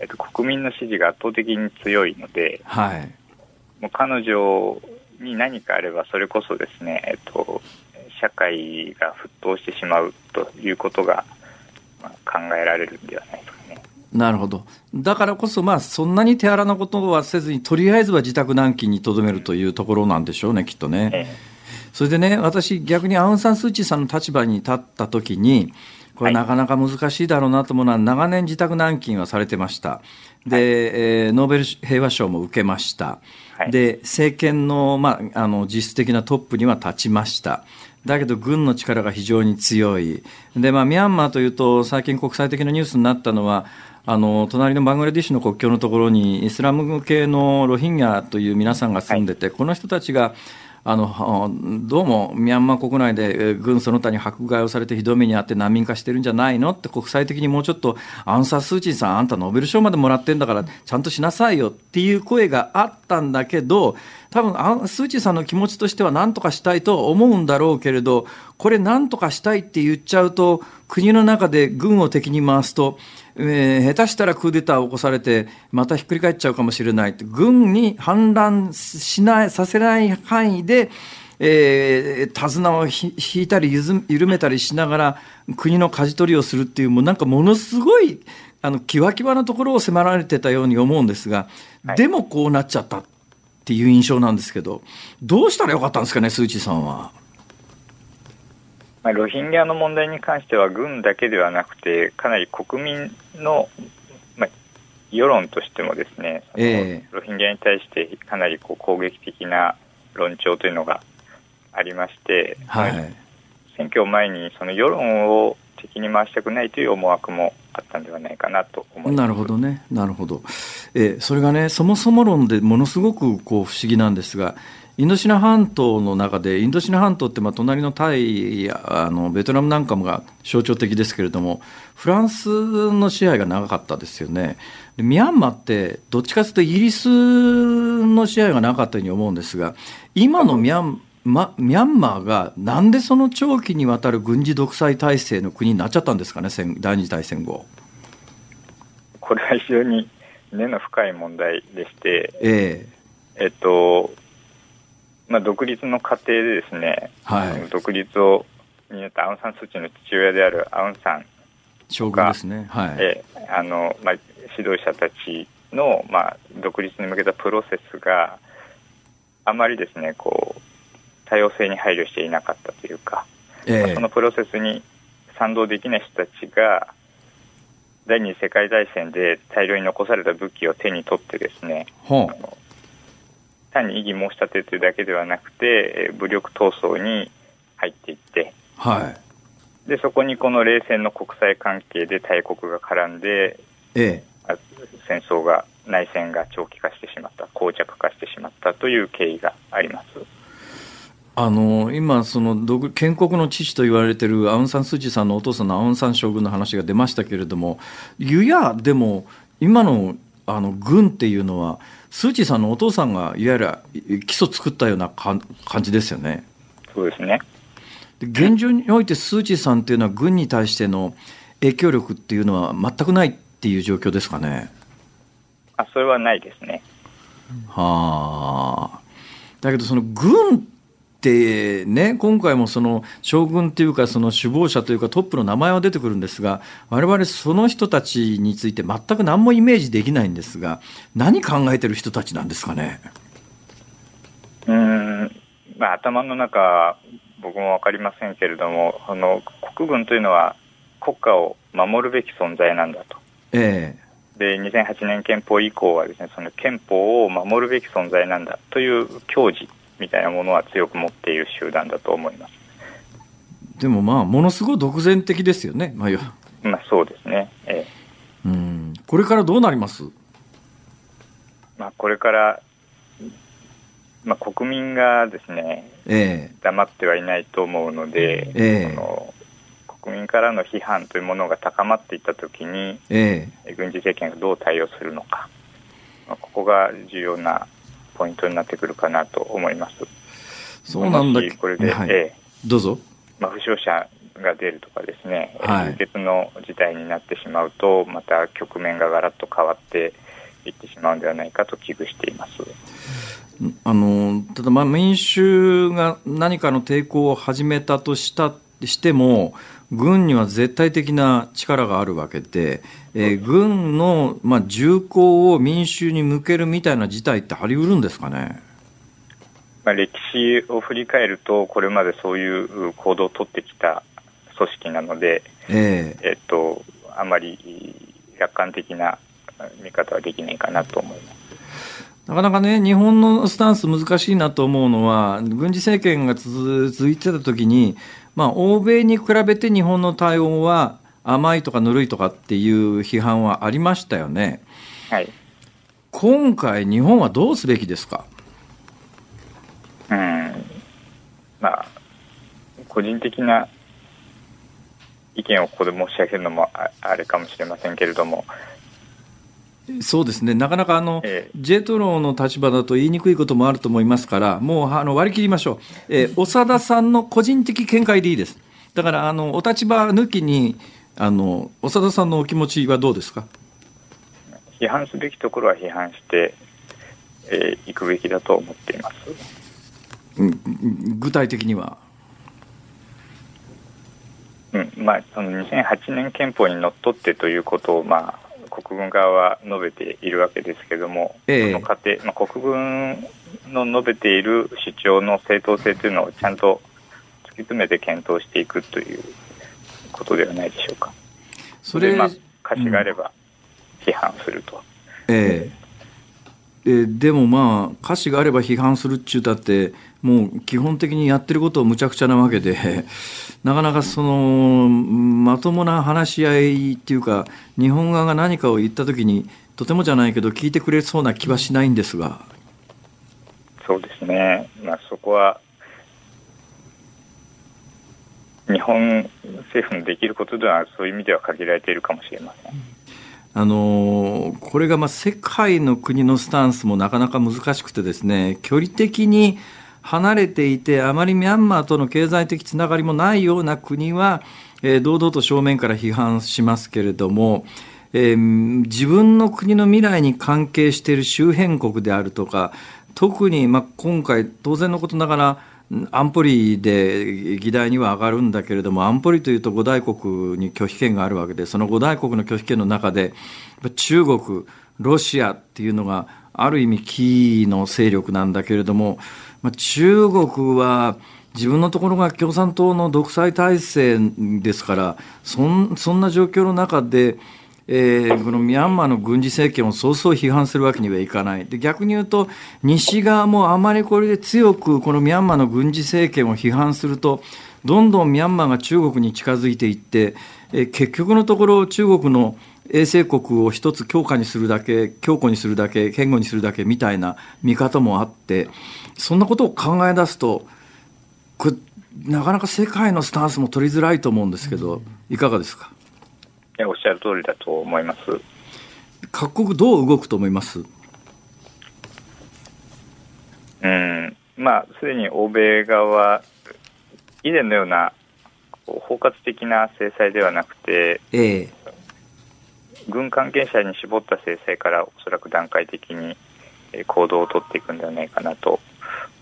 えっと、国民の支持が圧倒的に強いので、
はい、
もう彼女に何かあれば、それこそですね、えっと、社会が沸騰してしまうということが、まあ、考えられるんではないか
なるほど。だからこそ、まあ、そんなに手荒なことはせずに、とりあえずは自宅軟禁にとどめるというところなんでしょうね、きっとね。それでね、私、逆にアウン・サン・スー・チーさんの立場に立ったときに、これ、なかなか難しいだろうなと思うのは、長年自宅軟禁はされてました。で、はい、えー、ノーベル平和賞も受けました。はい、で、政権の、まあ、あの、実質的なトップには立ちました。だけど軍の力が非常に強い。で、まあ、ミャンマーというと、最近国際的なニュースになったのは、あの隣のバングラディッシュの国境のところにイスラム系のロヒンギャという皆さんが住んでて、はい、この人たちがあのどうもミャンマー国内で軍その他に迫害をされてひどい目にあって難民化してるんじゃないのって国際的にもうちょっとアンサー・スー・チンさんあんたノーベル賞までもらってんだからちゃんとしなさいよっていう声があったんだけど多分アンスー・チンさんの気持ちとしては何とかしたいと思うんだろうけれどこれ何とかしたいって言っちゃうと国の中で軍を敵に回すとえー、下手したらクーデターを起こされて、またひっくり返っちゃうかもしれない。軍に反乱しない、させない範囲で、えー、手綱を引いたり緩めたりしながら国の舵取りをするっていうもうなんかものすごいあのキワキワなところを迫られてたように思うんですが、はい、でもこうなっちゃったっていう印象なんですけどどうしたらよかったんですかねスー・チーさんは。
まあ、ロヒンギャの問題に関しては軍だけではなくてかなり国民の、まあ、世論としてもですね、えー、ロヒンギャに対してかなりこう攻撃的な論調というのがありまして、はい、選挙を前にその世論を敵に回したくないという思惑もあったんではないかなと思います。
なるほどね、なるほど、えー、それがね、そもそも論でものすごくこう不思議なんですが、インドシナ半島の中で、インドシナ半島ってまあ隣のタイやあのベトナムなんかもが象徴的ですけれども、フランスの支配が長かったですよね。ミャンマーってどっちかというとイギリスの支配がなかったように思うんですが、今のミャンま、ミャンマーがなんでその長期にわたる軍事独裁体制の国になっちゃったんですかね、第二次大戦後。
これは非常に根の深い問題でして、
え
ええっとまあ、独立の過程でですね、はい、独立をになったアウン・サン・スー・チーの父親であるアウンさん
将軍ですね、はい。
えあのまあ、指導者たちの、まあ、独立に向けたプロセスがあまりですねこう多様性に配慮していなかったというか、えー、そのプロセスに賛同できない人たちが第二次世界大戦で大量に残された武器を手に取ってですね、単に異議申し立てというだけではなくて武力闘争に入っていって、
は
い、でそこにこの冷戦の国際関係で大国が絡んで、
ええ、
戦争が内戦が長期化してしまった膠着化してしまったという経緯があります。
あの今その、建国の父と言われているアウン・サン・スー・チーさんのお父さんのアウン・サン将軍の話が出ましたけれども、ゆやでも、今のあの軍っていうのは、スー・チーさんのお父さんがいわゆる基礎作ったような感じですよね。
そうですね
で現状において、スー・チーさんっていうのは、軍に対しての影響力っていうのは全くないっていう状況ですかね。
あそれはないですね。
はあ。だけど、その軍でね、今回もその将軍というか、その首謀者というか、トップの名前は出てくるんですが、我々その人たちについて全く何もイメージできないんですが、何考えてる人たちなんですかね？
うんまあ、頭の中、僕も分かりませんけれども、あの国軍というのは国家を守るべき存在なんだと。
え
え、で2008年憲法以降はですねその憲法を守るべき存在なんだという矜持みたいなものは強く持っている集団だと思います。
でもまあ、ものすごい独善的ですよね、まあ、
まあ、そうですね、え
え、うん。これからどうなります？
まあ、これから、まあ、国民がですね、
ええ、
黙ってはいないと思うので、
ええ、
の国民からの批判というものが高まっていったときに、
え。
え、軍事政権がどう対応するのか、まあ、ここが重要なポイントになってくるかなと思います。
そうなんだ
これで、はい、え
どうぞ。
まあ、負傷者が出るとかですね、はい、流の事態になってしまうと、また局面がガラッと変わっていってしまうのではないかと危惧しています。
あのただ、まあ、民衆が何かの抵抗を始めたとしたしても、軍には絶対的な力があるわけで、えー、軍の、まあ、銃口を民衆に向けるみたいな事態ってあり得るんですかね？
まあ、歴史を振り返ると、これまでそういう行動を取ってきた組織なので、
え
ー、えっと、あまり楽観的な見方はできないかなと思います。
なかなかね、日本のスタンス難しいなと思うのは、軍事政権が続いてた時に、まあ、欧米に比べて日本の対応は甘いとかぬるいとかっていう批判はありましたよね。
はい。
今回、日本はどうすべきですか？
うん。まあ、個人的な意見をここで申し上げるのもあれかもしれませんけれども、
そうですね、なかなかあの、ええ、J トロの立場だと言いにくいこともあると思いますから、もうあの割り切りましょう、えー、長田さんの個人的見解でいいです。だからあのお立場抜きにあの長田さんのお気持ちはどうですか？
批判すべきところは批判してい、えー、くべきだと思っています。
具体的には？
うんまあ、その2008年憲法にのっとってということを、まあ、国軍側は述べているわけですけれども、えその過程、まあ、国軍の述べている主張の正当性というのをちゃんと突き詰めて検討していくということではないでしょうか。
それ、
まあ、歌詞があれば批判すると。
えええでもまあ歌詞があれば批判するっちゅうたってもう基本的にやってることをむちゃくちゃなわけで なかなかそのまともな話し合いっていうか日本側が何かを言った時にとてもじゃないけど聞いてくれそうな気はしないんですが。
そうですね、まあ、そこは日本政府のできることではそういう意味では限られているかもしれません。
あのこれがまあ世界の国のスタンスもなかなか難しくてですね距離的に離れていてあまりミャンマーとの経済的つながりもないような国は、えー、堂々と正面から批判しますけれども、えー、自分の国の未来に関係している周辺国であるとか特にまあ今回当然のことながら安保理で議題には上がるんだけれども安保理というと五大国に拒否権があるわけでその五大国の拒否権の中で中国ロシアっていうのがある意味キーの勢力なんだけれども、まあ、中国は自分のところが共産党の独裁体制ですからそんそんな状況の中でえー、このミャンマーの軍事政権を早々批判するわけにはいかない。で逆に言うと西側もあまりこれで強くこのミャンマーの軍事政権を批判するとどんどんミャンマーが中国に近づいていって、えー、結局のところ中国の衛星国を一つ強化にするだけ強固にするだけ堅固にするだけみたいな見方もあってそんなことを考え出すとこれなかなか世界のスタンスも取りづらいと思うんですけどいかがですか？
おっしゃる通りだと思います。
各国どう動くと思います？
うん、まあ、すでに欧米側は、以前のような包括的な制裁ではなくて、ええ、軍関係者に絞った制裁からおそらく段階的に行動を取っていくんではないかなと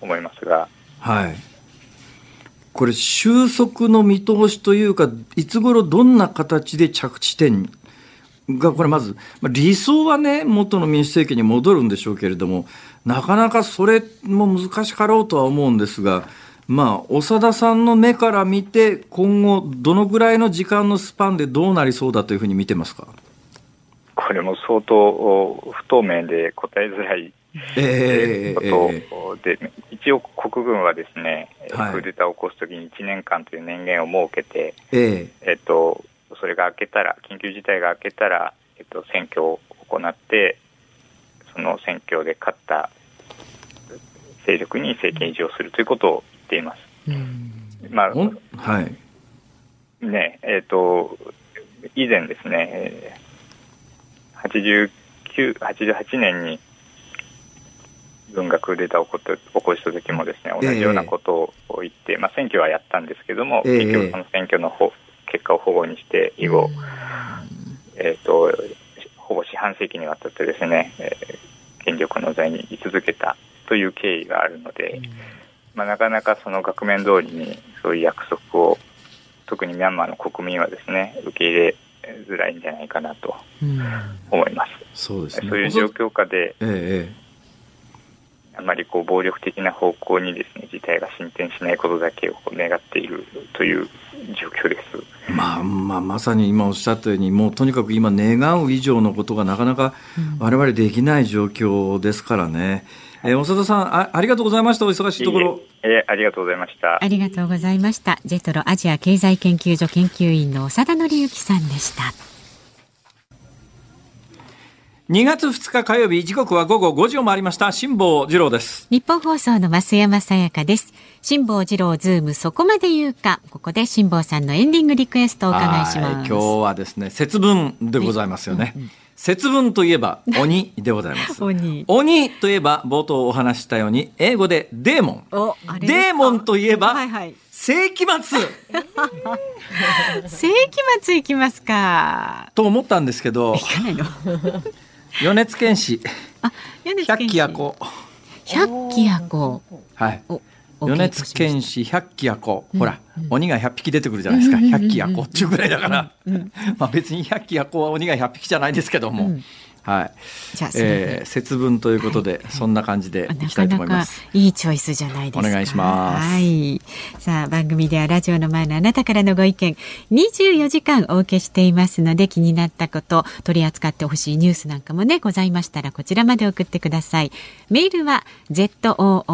思いますが。
はいこれ収束の見通しというかいつ頃どんな形で着地点がこれまず、まあ、理想はね元の民主政権に戻るんでしょうけれどもなかなかそれも難しかろうとは思うんですがまあ長田さんの目から見て今後どのぐらいの時間のスパンでどうなりそうだというふうに見てますか？
これも相当不透明で答えづらいえー、ことで、一応、国軍はですね、はい、クーデターを起こすときに1年間という年限を設けて、えー、えっと、それが明けたら、緊急事態が明けたら、えっと、選挙を行って、その選挙で勝った勢力に政権維持をするということを言っています。まあ、はい。ね、えっ、と、以前ですね、89、88年に軍がクーデターを起こって起こした時もですね同じようなことを言って、えー、まあ、選挙はやったんですけども、えー、結局その選挙の結果を保護にして以後、えーと、ほぼ四半世紀にわたってですね、えー、権力の座に居続けたという経緯があるので、まあ、なかなかその額面通りにそういう約束を特にミャンマーの国民はですね受け入れづらいんじゃないかなと思います。そうですね、そういう状況下で、ええあまりこう暴力的な方向にですね事態が進展しないことだけを願っているという状況です。
まあまあ、まさに今おっしゃったようにもうとにかく今願う以上のことがなかなか我々できない状況ですからね。うん、えー、長田さんあありがとうございましたお忙しいところ。
ええありがとうございました。
ありがとうございました。ジェトロアジア経済研究所研究員の長田紀之さんでした。
2月2日火曜日時刻は午後5時を回りました。辛坊治郎です。
日本放送の増山さやかです。辛坊治郎ズームそこまで言うか。ここで辛坊さんのエンディングリクエストをお伺いします。
今日はですね節分でございますよね、うんうん節分といえば鬼でございます。鬼。鬼といえば冒頭お話したように英語でデーモン。デーモンといえば、はいはい、世紀末。
世紀末行きますか。
と思ったんですけど米津玄師。百鬼夜行。
百鬼夜行。
はい。米津玄師百鬼夜行、ほら、鬼が百匹出てくるじゃないですか、百鬼夜行っていうぐらいだから、まあ別に百鬼夜行は鬼が百匹じゃないですけども、はい。じゃあ、えー、節分ということで、はい、そんな感じでいきたいと思います。
なかなかいいチョイスじゃないですか。
お願いします。
はい。さあ、番組ではラジオの前のあなたからのご意見、24時間お受けしていますので、気になったこと、取り扱ってほしいニュースなんかもね、ございましたら、こちらまで送ってください。メールは、zoom,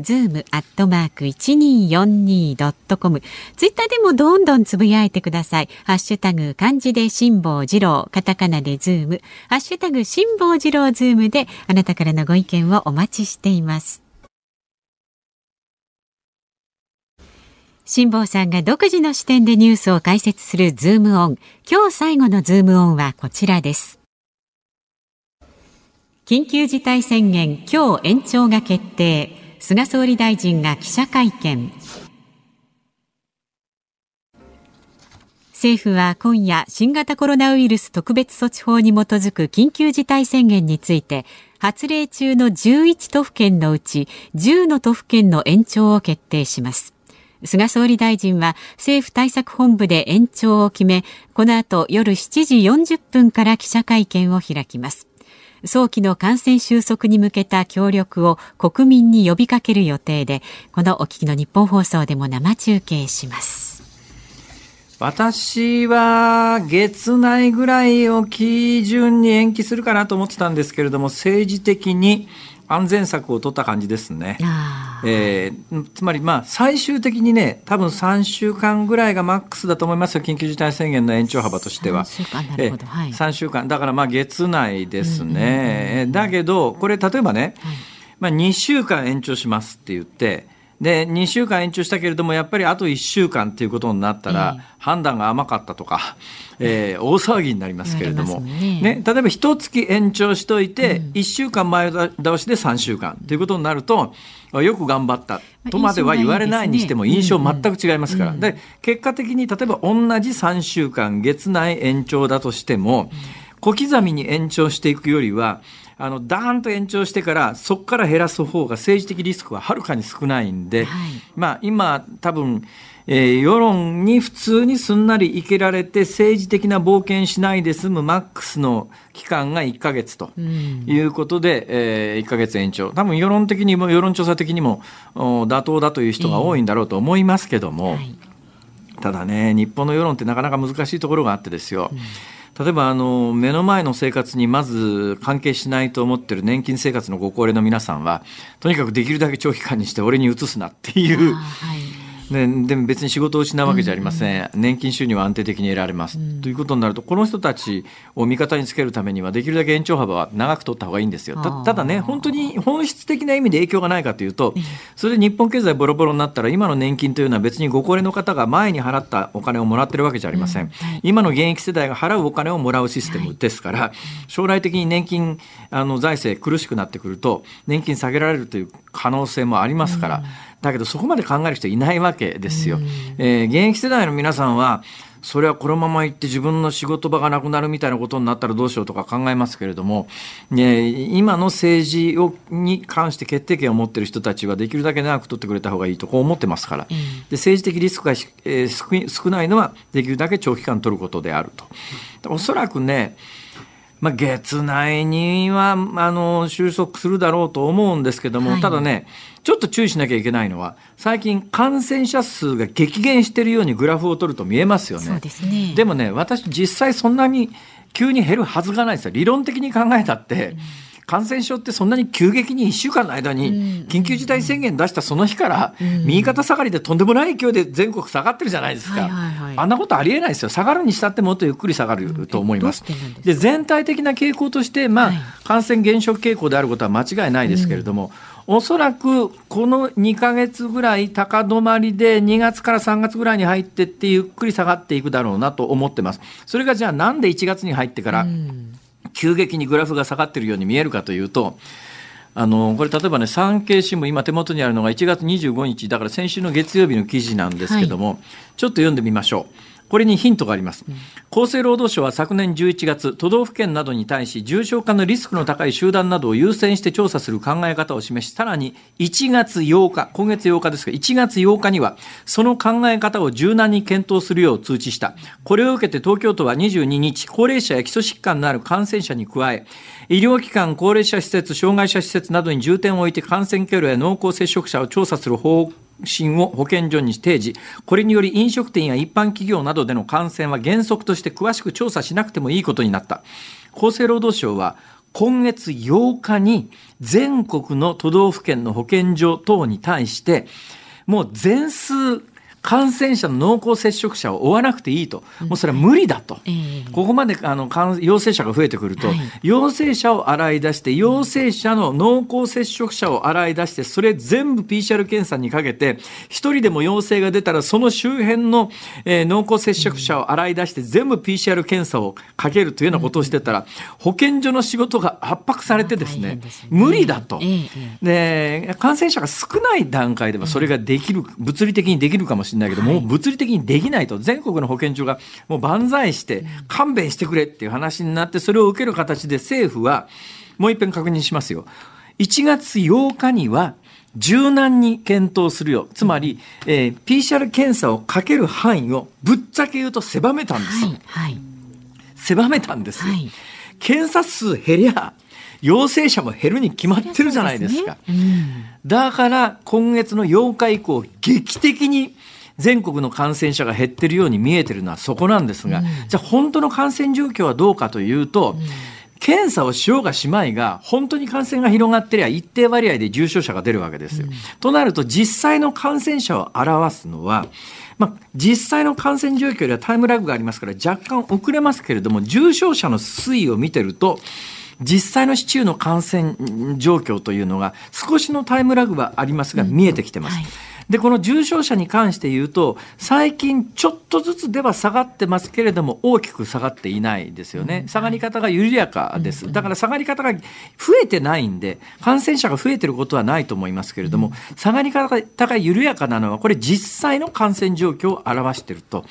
zoom, アットマーク 1242.com。ツイッターでもどんどんつぶやいてください。ハッシュタグ、漢字で辛坊治郎、カタカナでズーム、ハッシュタグ辛坊治郎ズームであなたからのご意見をお待ちしています。辛坊さんが独自の視点でニュースを解説するズームオン。今日最後のズームオンはこちらです。緊急事態宣言今日延長が決定。菅総理大臣が記者会見。政府は今夜新型コロナウイルス特別措置法に基づく緊急事態宣言について発令中の11都府県のうち10の都府県の延長を決定します。菅総理大臣は政府対策本部で延長を決めこの後夜7時40分から記者会見を開きます。早期の感染収束に向けた協力を国民に呼びかける予定でこのお聞きの日本放送でも生中継します。
私は月内ぐらいを基準に延期するかなと思ってたんですけれども、政治的に安全策を取った感じですね。えー、つまり、まあ、最終的にね、多分3週間ぐらいがマックスだと思いますよ、緊急事態宣言の延長幅としては。
3週間、なるほど。はい、
3週間、だからまあ月内ですね。だけど、これ、例えばね、はい、まあ、2週間延長しますって言って、で2週間延長したけれどもやっぱりあと1週間ということになったら、判断が甘かったとか、えー、大騒ぎになりますけれども、ね、ね、例えば一月延長しといて、1週間前倒しで3週間ということになるとよく頑張ったとまでは言われないにしても印象全く違いますから、で結果的に例えば同じ3週間月内延長だとしても小刻みに延長していくよりはあのダーンと延長してからそこから減らす方が政治的リスクははるかに少ないんで、はい、まあ今多分えー、世論に普通にすんなり生けられて政治的な冒険しないで済むマックスの期間が1か月ということで、うん、えー、1か月延長。多分世論的にも世論調査的にも妥当だという人が多いんだろうと思いますけども、えーはい、ただね日本の世論ってなかなか難しいところがあってですよ、うん例えばあの目の前の生活にまず関係しないと思ってる年金生活のご高齢の皆さんはとにかくできるだけ長期間にして俺に移すなっていう、はいででも別に仕事を失うわけじゃありません、うん、年金収入は安定的に得られます、うん、ということになるとこの人たちを味方につけるためにはできるだけ延長幅は長く取った方がいいんですよ。ただね本当に本質的な意味で影響がないかというとそれで日本経済ボロボロになったら今の年金というのは別にご高齢の方が前に払ったお金をもらってるわけじゃありません、今の現役世代が払うお金をもらうシステムですから、はい、将来的に年金あの財政苦しくなってくると年金下げられるという可能性もありますから、だけどそこまで考える人いないわけですよ。えー、現役世代の皆さんはそれはこのまま行って自分の仕事場がなくなるみたいなことになったらどうしようとか考えますけれども、ね、今の政治をに関して決定権を持っている人たちはできるだけ長く取ってくれた方がいいとこう思ってますから、で政治的リスクが、えー、少ないのはできるだけ長期間取ることであると。おそらくねまあ、月内にはあの収束するだろうと思うんですけども、はい、ただね、ちょっと注意しなきゃいけないのは、最近感染者数が激減しているようにグラフを取ると見えますよね。
そうですね。
でもね、私実際そんなに急に減るはずがないですよ。理論的に考えたって、うん。感染症ってそんなに急激に1週間の間に緊急事態宣言出したその日から右肩下がりでとんでもない勢いで全国下がってるじゃないですか、あんなことありえないですよ。下がるにしたってもっとゆっくり下がると思います。で全体的な傾向として、まあ感染減少傾向であることは間違いないですけれども、おそらくこの2か月ぐらい高止まりで2月から3月ぐらいに入ってってゆっくり下がっていくだろうなと思ってます。それがじゃあなんで1月に入ってから急激にグラフが下がっているように見えるかというと、あのこれ例えばね産経新聞今手元にあるのが1月25日だから先週の月曜日の記事なんですけども、はい、ちょっと読んでみましょう。これにヒントがあります。厚生労働省は昨年11月、都道府県などに対し、重症化のリスクの高い集団などを優先して調査する考え方を示し、さらに1月8日、今月8日ですが、1月8日には、その考え方を柔軟に検討するよう通知した。これを受けて東京都は22日、高齢者や基礎疾患のある感染者に加え、医療機関、高齢者施設、障害者施設などに重点を置いて感染経路や濃厚接触者を調査する方診を保健所に提示。これにより飲食店や一般企業などでの感染は原則として詳しく調査しなくてもいいことになった。厚生労働省は今月8日に全国の都道府県の保健所等に対してもう全数感染者の濃厚接触者を追わなくていいと、もうそれは無理だと、ここまであの陽性者が増えてくると、陽性者を洗い出して、陽性者の濃厚接触者を洗い出して、それ全部 PCR 検査にかけて、一人でも陽性が出たら、その周辺の、えー、濃厚接触者を洗い出して、全部 PCR 検査をかけるというようなことをしてたら、保健所の仕事が圧迫されてですね、無理だと。で、感染者が少ない段階ではそれができる、物理的にできるかもしれない。しれないけど、もう物理的にできないと、全国の保健所がもう万歳して、勘弁してくれっていう話になって、それを受ける形で政府は、もう一遍確認しますよ。1月8日には、柔軟に検討するよ。つまり、えー、PCR 検査をかける範囲をぶっちゃけ言うと狭めたんです。はい、はい、狭めたんです、はい、検査数減りゃ、陽性者も減るに決まってるじゃないですか。すね。うん、だから今月の8日以降、劇的に全国の感染者が減ってるように見えてるのはそこなんですが、うん、じゃあ本当の感染状況はどうかというと、うん。検査をしようがしまいが、本当に感染が広がってりゃ一定割合で重症者が出るわけですよ。うん、となると、実際の感染者を表すのは、まあ、実際の感染状況ではタイムラグがありますから若干遅れますけれども、重症者の推移を見てると、実際の市中の感染状況というのが少しのタイムラグはありますが見えてきてます。うんはいでこの重症者に関して言うと最近ちょっとずつでは下がってますけれども大きく下がっていないですよね。下がり方が緩やかです。だから下がり方が増えてないんで感染者が増えてることはないと思いますけれども下がり方が緩やかなのはこれ実際の感染状況を表していると。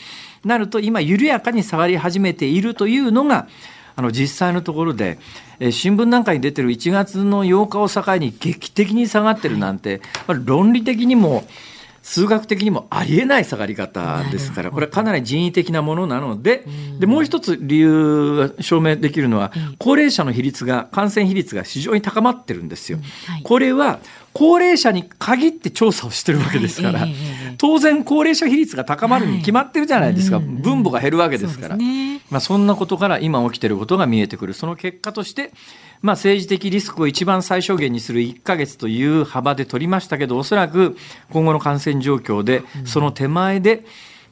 なると今緩やかに下がり始めているというのがあの実際のところで、えー、新聞なんかに出てる1月の8日を境に劇的に下がってるなんて、はい、論理的にも数学的にもありえない下がり方ですから、これはかなり人為的なものなので、でもう一つ理由証明できるのは、高齢者の比率が、感染比率が非常に高まってるんですよ。これは高齢者に限って調査をしてるわけですから、当然高齢者比率が高まるに決まってるじゃないですか、分母が減るわけですから、まあ、そんなことから今起きてることが見えてくる。その結果として、まあ、政治的リスクを一番最小限にする1か月という幅で取りましたけどおそらく今後の感染状況でその手前で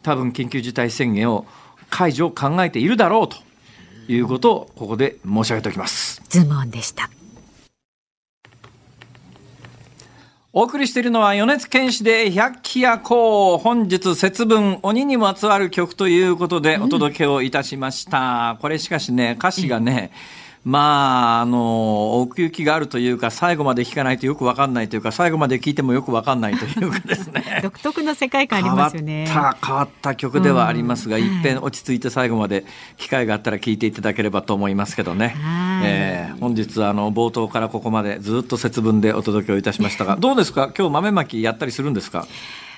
多分緊急事態宣言を解除を考えているだろうということをここで申し上げておきます。
ズモンでした
お送りしているのは米津玄師で百鬼夜行。本日節分鬼にまつわる曲ということでお届けをいたしました、うん、これしかしね歌詞がね、うんまあ、あの、奥行きがあるというか、最後まで聞かないとよくわかんないというか、最後まで聞いてもよくわかんないというかですね。
独特の世界観ありますよね。
変わった、変わった曲ではありますが、いっぺん落ち着いて最後まで機会があったら聞いていただければと思いますけどね。えー、本日、あの、冒頭からここまでずっと節分でお届けをいたしましたが、どうですか？今日豆まきやったりするんですか？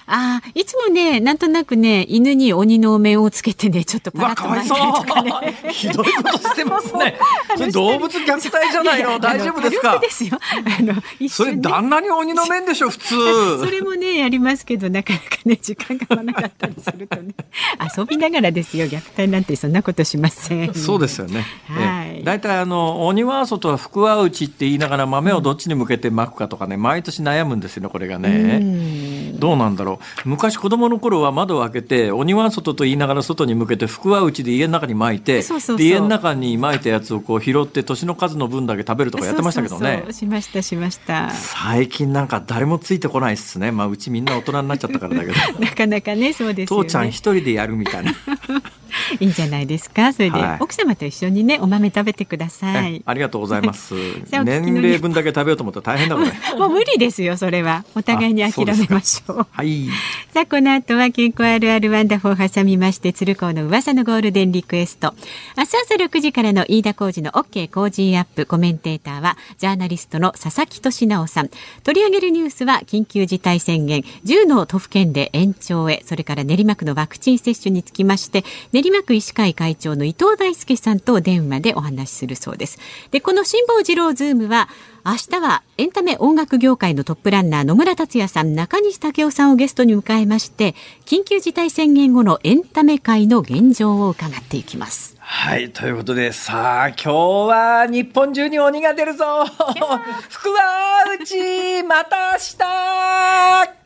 ああ、いつもね、なんとなくね、犬に鬼のお面をつけてね、ちょっとパラッと巻いたりとかね。
ひどいことしてますね。それ動物虐待じゃないの？大丈夫ですか？
ですよ。あの、
ね、それ旦那に鬼の面でしょ、普通。
それもね、やりますけど、なかなかね、時間が合わなかったりするとね。遊びながらですよ、虐待なんてそんなことしません。
そうですよね。はい。大体あの、鬼は外は福は内って言いながら豆をどっちに向けて巻くかとかね、毎年悩むんですよね、これがね。どうなんだろう？昔子供の頃は窓を開けて鬼は外と言いながら外に向けて福は内で家の中に巻いて家の中に巻いたやつをこう拾って年の数の分だけ食べるとかやってましたけどね。
しましたしました。
最近なんか誰もついてこないっすね。まあうちみんな大人になっちゃったからだけど。
なかなかねそうです、ね、
父ちゃん一人でやるみたいな
いいんじゃないですか？それで、はい、奥様と一緒にね、お豆食べてください。
ありがとうございます。年齢分だけ食べようと思ったら大変だこれ。
もう無理ですよ、それは。お互いに諦めましょう。う
はい。
さあ、この後は健康あるあるワンダフォー挟みまして、鶴光の噂のゴールデンリクエスト。明日朝6時からの飯田浩二の OK 工事アップコメンテーターは、ジャーナリストの佐々木俊尚さん。取り上げるニュースは、緊急事態宣言、10の都府県で延長へ、それから練馬区のワクチン接種につきまして、練馬区医師会会長の伊藤大輔さんと電話でお話しするそうです。で、この辛坊治郎ズームは、明日はエンタメ音楽業界のトップランナー野村達矢さん中西健夫さんをゲストに迎えまして緊急事態宣言後のエンタメ界の現状を伺っていきます
はい。ということで、さあ、今日は日本中に鬼が出るぞ 福は内また明日